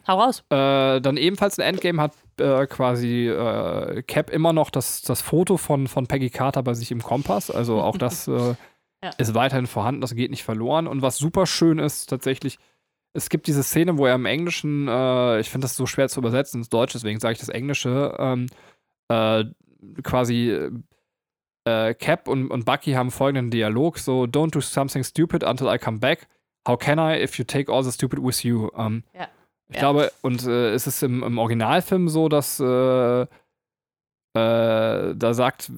Hau raus. Äh, dann ebenfalls in Endgame hat äh, quasi äh, Cap immer noch das, das Foto von, von Peggy Carter bei sich im Kompass. Also auch das äh, Ja. ist weiterhin vorhanden, das geht nicht verloren. Und was super schön ist, tatsächlich, es gibt diese Szene, wo er im Englischen, äh, ich finde das so schwer zu übersetzen ins Deutsche, deswegen sage ich das Englische, ähm, äh, quasi äh, Cap und, und Bucky haben folgenden Dialog: so, Don't do something stupid until I come back. How can I if you take all the stupid with you? Ähm, Ja. Ich Ja. glaube, und äh, es ist im, im Originalfilm so, dass äh, da sagt,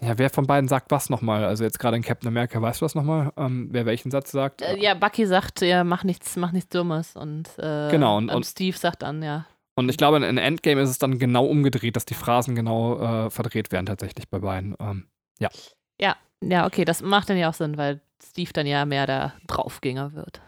ja, wer von beiden sagt was nochmal? Also jetzt gerade in Captain America, weißt du das nochmal? Ähm, wer welchen Satz sagt? Äh, ja, Bucky sagt, ja, mach nichts, mach nichts Dummes. Und, äh, Genau, und- und, und- Steve sagt dann, ja. Und ich glaube, in Endgame ist es dann genau umgedreht, dass die Phrasen genau äh, verdreht werden tatsächlich bei beiden. Ähm, Ja, okay, das macht dann ja auch Sinn, weil Steve dann ja mehr der Draufgänger wird.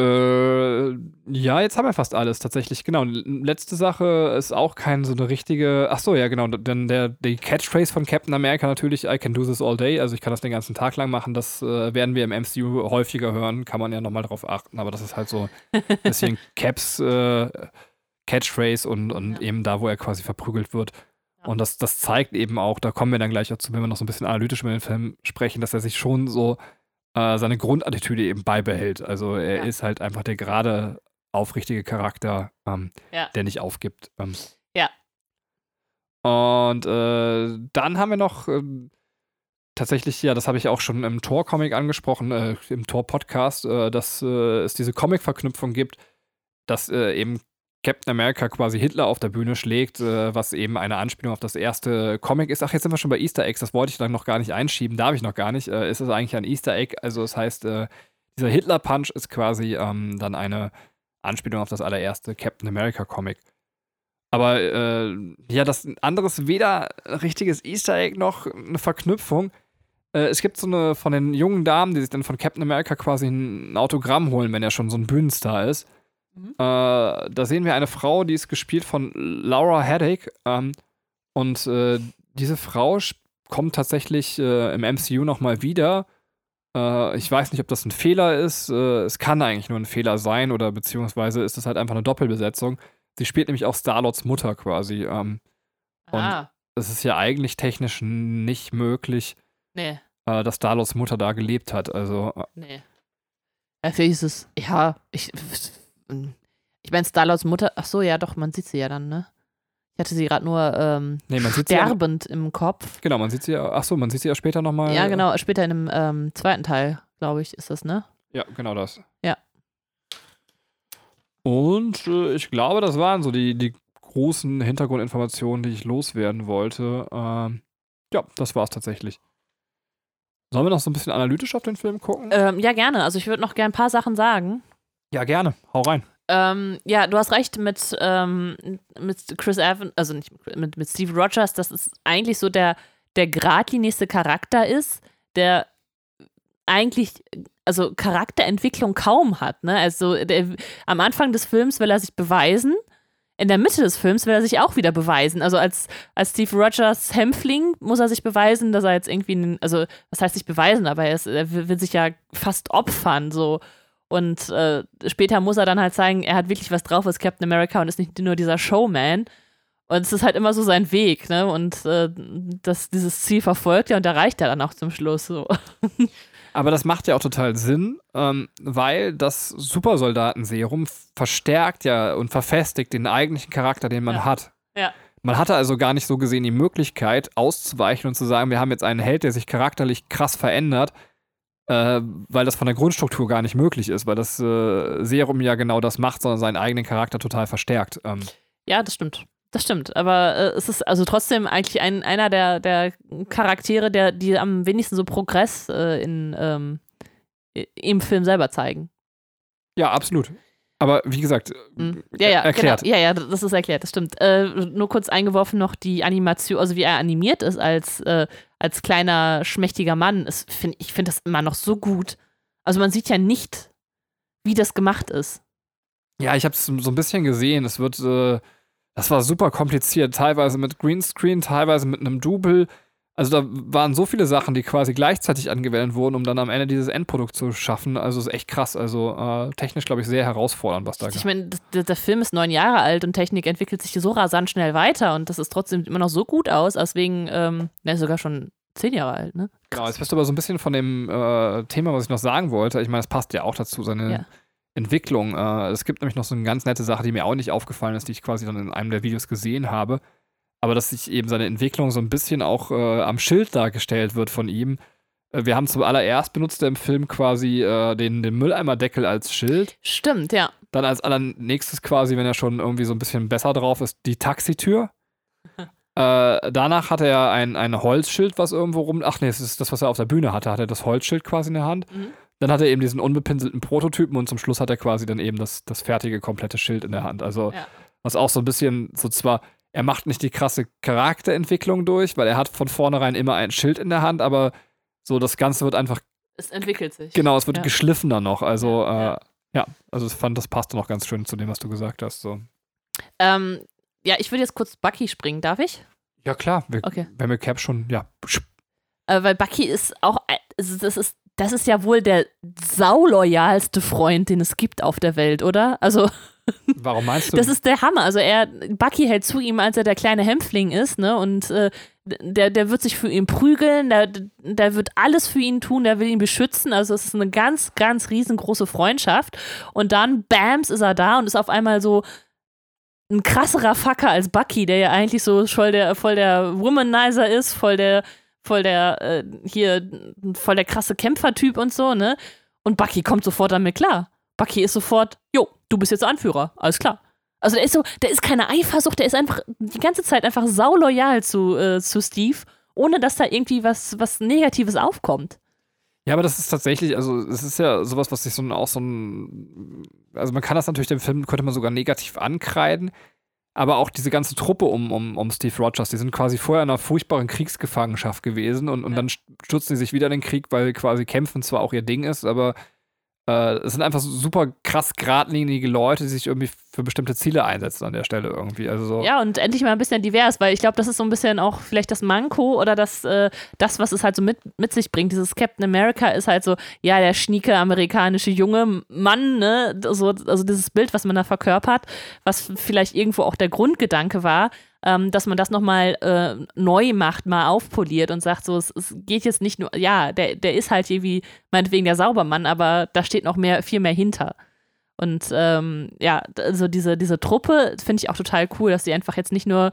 Äh, ja, jetzt haben wir fast alles tatsächlich. Genau. Letzte Sache ist auch kein so eine richtige. Ach so, ja, genau. Denn der die Catchphrase von Captain America natürlich, I can do this all day. Also ich kann das den ganzen Tag lang machen. Das äh, werden wir im MCU häufiger hören. Kann man ja nochmal drauf achten. Aber das ist halt so ein bisschen Caps äh, Catchphrase und, und Ja. eben da, wo er quasi verprügelt wird. Und das, das zeigt eben auch, da kommen wir dann gleich dazu, wenn wir noch so ein bisschen analytisch über den Film sprechen, dass er sich schon so äh, seine Grundattitüde eben beibehält. Also er Ja. ist halt einfach der gerade aufrichtige Charakter, ähm, Ja. der nicht aufgibt. Ähm. Ja. Und äh, dann haben wir noch ähm, tatsächlich, ja, das habe ich auch schon im Tor-Comic angesprochen, äh, im Tor-Podcast, äh, dass äh, es diese Comic-Verknüpfung gibt, dass äh, eben Captain America quasi Hitler auf der Bühne schlägt, äh, was eben eine Anspielung auf das erste Comic ist. Ach, jetzt sind wir schon bei Easter Eggs, das wollte ich dann noch gar nicht einschieben, darf ich noch gar nicht. Äh, ist es eigentlich ein Easter Egg? Also, es heißt, äh, dieser Hitler-Punch ist quasi ähm, dann eine Anspielung auf das allererste Captain America Comic. Aber äh, ja, das andere ist weder ein richtiges Easter Egg noch eine Verknüpfung. Äh, es gibt so eine von den jungen Damen, die sich dann von Captain America quasi ein Autogramm holen, wenn er schon so ein Bühnenstar ist. Mhm. Äh, da sehen wir eine Frau, die ist gespielt von Laura Haddock. Ähm, und äh, diese Frau kommt tatsächlich äh, im MCU nochmal wieder. Äh, ich weiß nicht, ob das ein Fehler ist. Äh, es kann eigentlich nur ein Fehler sein oder beziehungsweise ist es halt einfach eine Doppelbesetzung. Sie spielt nämlich auch Starlords Mutter quasi. Ähm, Und- Ah, es ist ja eigentlich technisch nicht möglich, nee, äh, dass Starlords Mutter da gelebt hat. Also, nee. Ja, vielleicht ist es, ja, ich, ich meine, Starlords Mutter, ach so, ja, doch, man sieht sie ja dann, ne? Ich hatte sie gerade nur ähm, nee, sie ja. sterbend im Kopf. Genau, man sieht sie ja. Achso, man sieht sie ja später nochmal. Ja, genau, später in einem ähm, zweiten Teil, glaube ich, ist das, ne? Ja, genau das. Ja. Und äh, ich glaube, das waren so die, die großen Hintergrundinformationen, die ich loswerden wollte. Ähm, ja, das war's tatsächlich. Sollen wir noch so ein bisschen analytisch auf den Film gucken? Ähm, ja, gerne. Also ich würde noch gerne ein paar Sachen sagen. Ja, gerne. Hau rein. Ähm, ja, du hast recht mit, ähm, mit Chris Evans, also nicht mit, mit Steve Rogers, dass es eigentlich so der, der geradlinigste Charakter ist, der eigentlich, also Charakterentwicklung kaum hat. Ne? Also der, am Anfang des Films will er sich beweisen, in der Mitte des Films will er sich auch wieder beweisen. Also als, als Steve Rogers Hämpfling muss er sich beweisen, dass er jetzt irgendwie, einen, also was heißt sich beweisen, aber er, ist, er will, will sich ja fast opfern, so. Und äh, später muss er dann halt zeigen, er hat wirklich was drauf als Captain America und ist nicht nur dieser Showman. Und es ist halt immer so sein Weg, ne? Und äh, das, dieses Ziel verfolgt er und erreicht er dann auch zum Schluss. So. Aber das macht ja auch total Sinn, ähm, weil das Supersoldatenserum verstärkt ja und verfestigt den eigentlichen Charakter, den man Ja. hat. Ja. Man hatte also gar nicht so gesehen die Möglichkeit, auszuweichen und zu sagen, wir haben jetzt einen Held, der sich charakterlich krass verändert, äh, weil das von der Grundstruktur gar nicht möglich ist, weil das äh, Serum ja genau das macht, sondern seinen eigenen Charakter total verstärkt. Ähm, Ja, das stimmt. Das stimmt. Aber äh, es ist also trotzdem eigentlich ein, einer der, der Charaktere, der, die am wenigsten so Progress äh, in, ähm, im Film selber zeigen. ja, absolut. Aber wie gesagt, Mhm. Ja, ja, erklärt. Genau. Ja, ja, das ist erklärt, das stimmt. Äh, nur kurz eingeworfen noch die Animation, also wie er animiert ist als, äh, als kleiner, schmächtiger Mann. Ist, find, ich finde das immer noch so gut. Also man sieht ja nicht, wie das gemacht ist. Ja, ich habe es so ein bisschen gesehen. Es wird, äh, das war super kompliziert, teilweise mit Greenscreen, teilweise mit einem Double. Also da waren so viele Sachen, die quasi gleichzeitig angewählt wurden, um dann am Ende dieses Endprodukt zu schaffen. Also es ist echt krass. Also äh, technisch, glaube ich, sehr herausfordernd, was da Ich meine, der, der Film ist neun Jahre alt und Technik entwickelt sich so rasant schnell weiter und das ist trotzdem immer noch so gut aus, deswegen, ähm, ist sogar schon zehn Jahre alt, ne? Genau, jetzt bist du aber so ein bisschen von dem äh, Thema, was ich noch sagen wollte. Ich meine, es passt ja auch dazu, seine Ja. Entwicklung. Äh, es gibt nämlich noch so eine ganz nette Sache, die mir auch nicht aufgefallen ist, die ich quasi dann in einem der Videos gesehen habe. Aber dass sich eben seine Entwicklung so ein bisschen auch äh, am Schild dargestellt wird von ihm. Äh, wir haben zuallererst benutzt er im Film quasi äh, den, den Mülleimerdeckel als Schild. Stimmt, ja. Dann als allernächstes quasi, wenn er schon irgendwie so ein bisschen besser drauf ist, die Taxitür. äh, danach hat er ein, ein Holzschild, was irgendwo rum. Ach nee, das ist das, was er auf der Bühne hatte. Hat er das Holzschild quasi in der Hand. Mhm. Dann hat er eben diesen unbepinselten Prototypen und zum Schluss hat er quasi dann eben das, das fertige, komplette Schild in der Hand. Also, Ja. was auch so ein bisschen, so zwar, er macht nicht die krasse Charakterentwicklung durch, weil er hat von vornherein immer ein Schild in der Hand, aber so das Ganze wird einfach, Es entwickelt sich. genau, es wird Ja. geschliffener noch. Also, Ja. Äh, ja, also ich fand, das passte noch ganz schön zu dem, was du gesagt hast. So. Ähm, ja, ich würde jetzt kurz Bucky springen, darf ich? Ja, klar, wir, Okay. wenn wir Cap schon, ja. Äh, weil Bucky ist auch, also das ist, das ist ja wohl der sauloyalste Freund, den es gibt auf der Welt, oder? Also, Warum meinst du? das ist der Hammer. Also er, Bucky hält zu ihm, als er der kleine Hämpfling ist, ne? Und äh, der, der wird sich für ihn prügeln, der, der wird alles für ihn tun, der will ihn beschützen. Also es ist eine ganz, ganz riesengroße Freundschaft. Und dann, bams, ist er da und ist auf einmal so ein krasserer Fucker als Bucky, der ja eigentlich so voll der, voll der Womanizer ist, voll der, voll der, äh, hier, voll der krasse Kämpfertyp und so, ne? Und Bucky kommt sofort damit klar. Bucky ist sofort, jo, du bist jetzt Anführer, alles klar. Also der ist so, der ist keine Eifersucht, der ist einfach die ganze Zeit einfach sauloyal zu, äh, zu Steve, ohne dass da irgendwie was, was Negatives aufkommt. Ja, aber das ist tatsächlich, also es ist ja sowas, was sich so ein, auch so ein, also man kann das natürlich dem Film, könnte man sogar negativ ankreiden, aber auch diese ganze Truppe um, um, um Steve Rogers, die sind quasi vorher in einer furchtbaren Kriegsgefangenschaft gewesen und, und Ja. dann stürzen sie sich wieder in den Krieg, weil quasi Kämpfen zwar auch ihr Ding ist, aber äh, es sind einfach super krass geradlinige Leute, die sich irgendwie für bestimmte Ziele einsetzen an der Stelle irgendwie. Also so. Ja, und endlich mal ein bisschen divers, weil ich glaube, das ist so ein bisschen auch vielleicht das Manko oder das, äh, das was es halt so mit, mit sich bringt. Dieses Captain America ist halt so, ja, der schnieke amerikanische junge Mann, ne? So, also dieses Bild, was man da verkörpert, was vielleicht irgendwo auch der Grundgedanke war, ähm, dass man das nochmal äh, neu macht, mal aufpoliert und sagt so, es, es geht jetzt nicht nur, ja, der, der ist halt hier wie meinetwegen der Saubermann, aber da steht noch mehr, viel mehr hinter. Und ähm, ja, also diese, diese Truppe finde ich auch total cool, dass sie einfach jetzt nicht nur,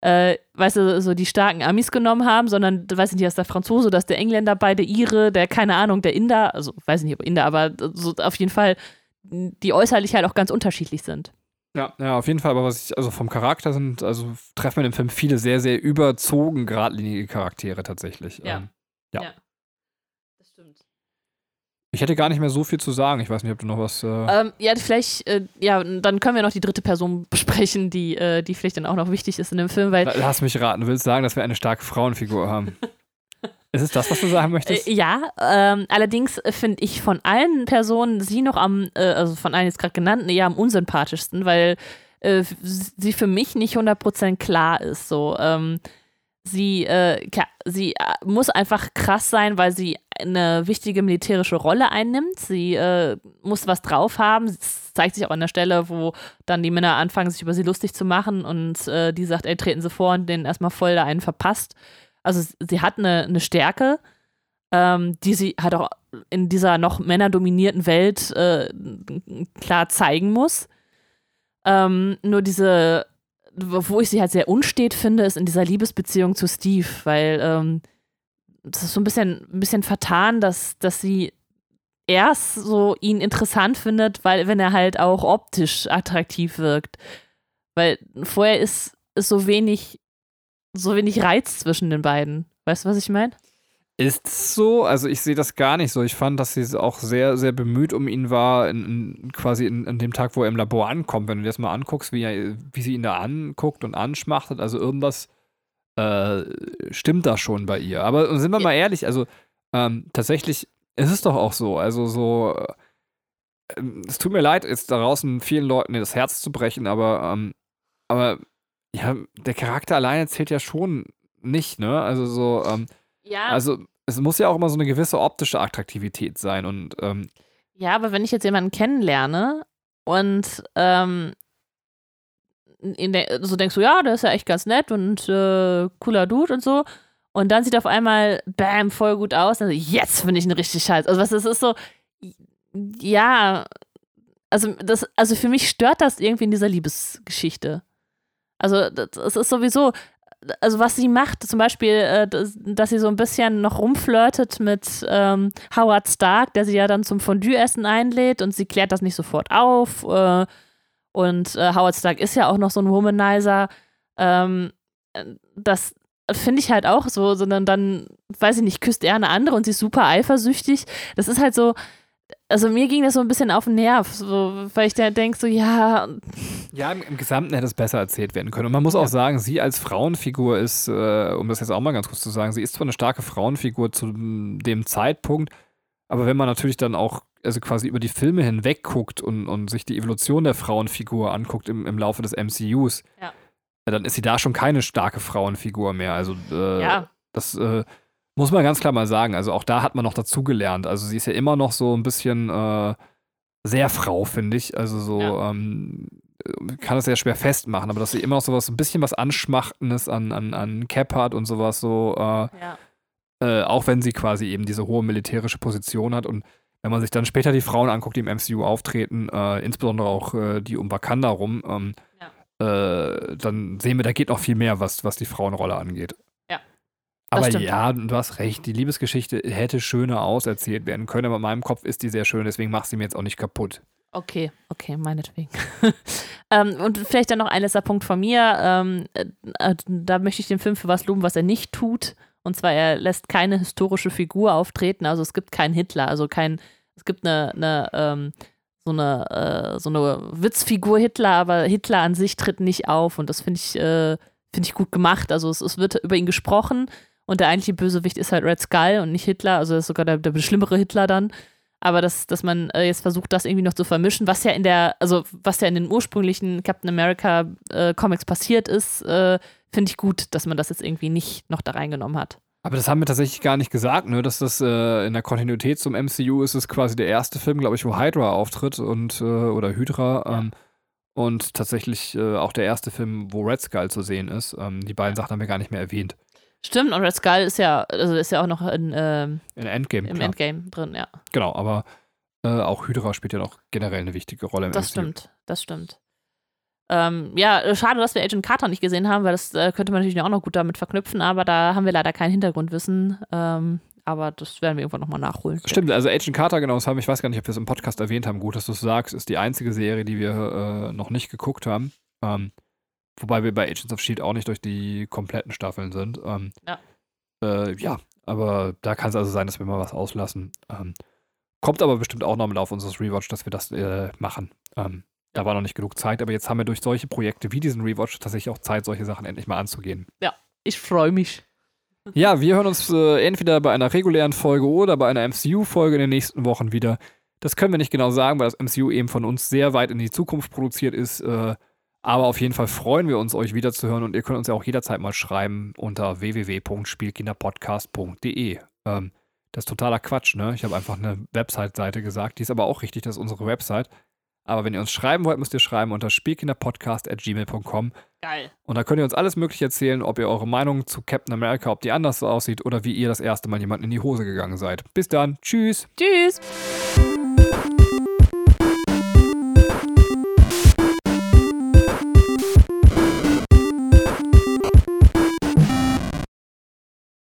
äh, weißt du, so die starken Amis genommen haben, sondern, weiß ich nicht, dass der Franzose, dass der Engländer bei, der Ire, der, keine Ahnung, der Inder, also weiß ich nicht, ob Inder, aber so auf jeden Fall, die äußerlich halt auch ganz unterschiedlich sind. Ja, ja, auf jeden Fall, aber was ich, also vom Charakter sind, also treffen wir dem Film viele sehr, sehr überzogen geradlinige Charaktere tatsächlich. Ja. Ähm, Ja. Stimmt. Ich hätte gar nicht mehr so viel zu sagen. Ich weiß nicht, ob du noch was. Äh, Ähm, ja, vielleicht, äh, ja, dann können wir noch die dritte Person besprechen, die, äh, die vielleicht dann auch noch wichtig ist in dem Film, weil La- Lass mich raten, du willst sagen, dass wir eine starke Frauenfigur haben. ist es das, was du sagen möchtest? Äh, ja, ähm, allerdings finde ich von allen Personen sie noch am, äh, also von allen jetzt gerade genannten, eher am unsympathischsten, weil äh, sie für mich nicht 100% klar ist. So, ähm, sie, äh, ka- sie äh, muss einfach krass sein, weil sie eine wichtige militärische Rolle einnimmt. Sie äh, muss was drauf haben. Es zeigt sich auch an der Stelle, wo dann die Männer anfangen, sich über sie lustig zu machen und äh, die sagt, ey, treten Sie vor und denen erstmal voll da einen verpasst. Also sie hat eine, eine Stärke, ähm, die sie halt auch in dieser noch männerdominierten Welt äh, klar zeigen muss. Ähm, nur diese, wo ich sie halt sehr unstet finde, ist in dieser Liebesbeziehung zu Steve, weil ähm, das ist so ein bisschen, ein bisschen vertan, dass, dass sie erst so ihn interessant findet, weil wenn er halt auch optisch attraktiv wirkt. Weil vorher ist, ist so wenig, so wenig Reiz zwischen den beiden. Weißt du, was ich meine? Ist es so? Also ich sehe das gar nicht so. Ich fand, dass sie auch sehr, sehr bemüht um ihn war, in, in, quasi in, in dem Tag, wo er im Labor ankommt. Wenn du dir das mal anguckst, wie, er, wie sie ihn da anguckt und anschmachtet, also irgendwas äh, stimmt da schon bei ihr. Aber sind wir mal ehrlich, also ähm, tatsächlich ist es doch auch so. Also so, äh, es tut mir leid, jetzt da draußen vielen Leuten das Herz zu brechen, aber, ähm, aber ja, der Charakter alleine zählt ja schon nicht, ne? Also so, ähm, Ja, also es muss ja auch immer so eine gewisse optische Attraktivität sein und ähm, ja, aber wenn ich jetzt jemanden kennenlerne und ähm, so denkst du, ja, der ist ja echt ganz nett und äh, cooler Dude und so. Und dann sieht er auf einmal, bam, voll gut aus. Dann so, jetzt finde ich ihn richtig scheiße. Also was, das ist so, ja, also das, also für mich stört das irgendwie in dieser Liebesgeschichte. Also das, das ist sowieso, also was sie macht, zum Beispiel, äh, dass, sie so ein bisschen noch rumflirtet mit ähm, Howard Stark, der sie ja dann zum Fondue-Essen einlädt und sie klärt das nicht sofort auf. Äh, und äh, Howard Stark ist ja auch noch so ein Womanizer. Ähm, äh, das finde ich halt auch so, sondern dann, weiß ich nicht, küsst er eine andere und sie ist super eifersüchtig. Das ist halt so, also mir ging das so ein bisschen auf den Nerv, so, weil ich da denke, so, ja, ja, im, im Gesamten hätte es besser erzählt werden können. Und man muss auch sagen, sie als Frauenfigur ist, äh, um das jetzt auch mal ganz kurz zu sagen, sie ist zwar eine starke Frauenfigur zu dem Zeitpunkt, aber wenn man natürlich dann auch also quasi über die Filme hinweg guckt und, und sich die Evolution der Frauenfigur anguckt im, im Laufe des MCUs, Ja. dann ist sie da schon keine starke Frauenfigur mehr. Also äh, ja, das äh, muss man ganz klar mal sagen. Also auch da hat man noch dazugelernt. Also sie ist ja immer noch so ein bisschen äh, sehr Frau, finde ich. Also so Ja. ähm, äh, kann das sehr schwer festmachen, aber dass sie immer noch sowas, ein bisschen was Anschmachtendes an, an, an Cap hat und sowas so, äh, ja. äh, auch wenn sie quasi eben diese hohe militärische Position hat und wenn man sich dann später die Frauen anguckt, die im MCU auftreten, äh, insbesondere auch äh, die um Wakanda rum, ähm, äh, dann sehen wir, da geht noch viel mehr, was, was die Frauenrolle angeht. Aber ja, du hast recht, die Liebesgeschichte hätte schöner auserzählt werden können, aber in meinem Kopf ist die sehr schön, deswegen mach sie mir jetzt auch nicht kaputt. Okay, okay, meinetwegen. ähm, und vielleicht dann noch ein letzter Punkt von mir. Ähm, äh, äh, da möchte ich den Film für was loben, was er nicht tut. Und zwar, er lässt keine historische Figur auftreten. Also es gibt keinen Hitler, also kein, es gibt eine, eine ähm, so eine, äh, so eine Witzfigur Hitler, aber Hitler an sich tritt nicht auf. Und das finde ich, äh, finde ich gut gemacht. Also es, es wird über ihn gesprochen und der eigentliche Bösewicht ist halt Red Skull und nicht Hitler. Also ist sogar der, der schlimmere Hitler dann. Aber dass, dass man äh, jetzt versucht, das irgendwie noch zu vermischen, was ja in der, also was ja in den ursprünglichen Captain America äh, Comics passiert ist, äh, finde ich gut, dass man das jetzt irgendwie nicht noch da reingenommen hat. Aber das haben wir tatsächlich gar nicht gesagt, ne? Dass das äh, in der Kontinuität zum MCU ist es quasi der erste Film, glaube ich, wo Hydra auftritt und äh, oder Hydra. Ja. Ähm, und tatsächlich äh, auch der erste Film, wo Red Skull zu sehen ist. Ähm, die beiden Sachen haben wir gar nicht mehr erwähnt. Stimmt, und Red Skull ist ja, also ist ja auch noch in, ähm, In Endgame, im klar. Endgame drin, ja. Genau, aber äh, auch Hydra spielt ja noch generell eine wichtige Rolle im Das MCU. stimmt, das stimmt. Ähm, ja, schade, dass wir Agent Carter nicht gesehen haben, weil das äh, könnte man natürlich auch noch gut damit verknüpfen, aber da haben wir leider kein Hintergrundwissen. Ähm, aber das werden wir irgendwann nochmal nachholen. Stimmt, also Agent Carter, genau, das haben, ich weiß gar nicht, ob wir es im Podcast erwähnt haben. Gut, dass du es sagst, ist die einzige Serie, die wir äh, noch nicht geguckt haben. Ähm, wobei wir bei Agents of Shield auch nicht durch die kompletten Staffeln sind. Ähm, Ja. Äh, ja, aber da kann es also sein, dass wir mal was auslassen. Ähm, kommt aber bestimmt auch noch im Laufe unseres Rewatch, dass wir das äh, machen. Ähm, Da war noch nicht genug Zeit, aber jetzt haben wir durch solche Projekte wie diesen Rewatch tatsächlich auch Zeit, solche Sachen endlich mal anzugehen. Ich freue mich. Ja, wir hören uns äh, entweder bei einer regulären Folge oder bei einer MCU-Folge in den nächsten Wochen wieder. Das können wir nicht genau sagen, weil das MCU eben von uns sehr weit in die Zukunft produziert ist. Äh, aber auf jeden Fall freuen wir uns, euch wiederzuhören und ihr könnt uns ja auch jederzeit mal schreiben unter www.spielkinderpodcast.de. Ähm, das ist totaler Quatsch, ne? Ich habe einfach eine Website-Seite gesagt, die ist aber auch richtig, das ist unsere Website. Aber wenn ihr uns schreiben wollt, müsst ihr schreiben unter spielkinderpodcast.gmail.com. Geil. Und da könnt ihr uns alles Mögliche erzählen, ob ihr eure Meinung zu Captain America, ob die anders so aussieht oder wie ihr das erste Mal jemanden in die Hose gegangen seid. Bis dann. Tschüss. Tschüss.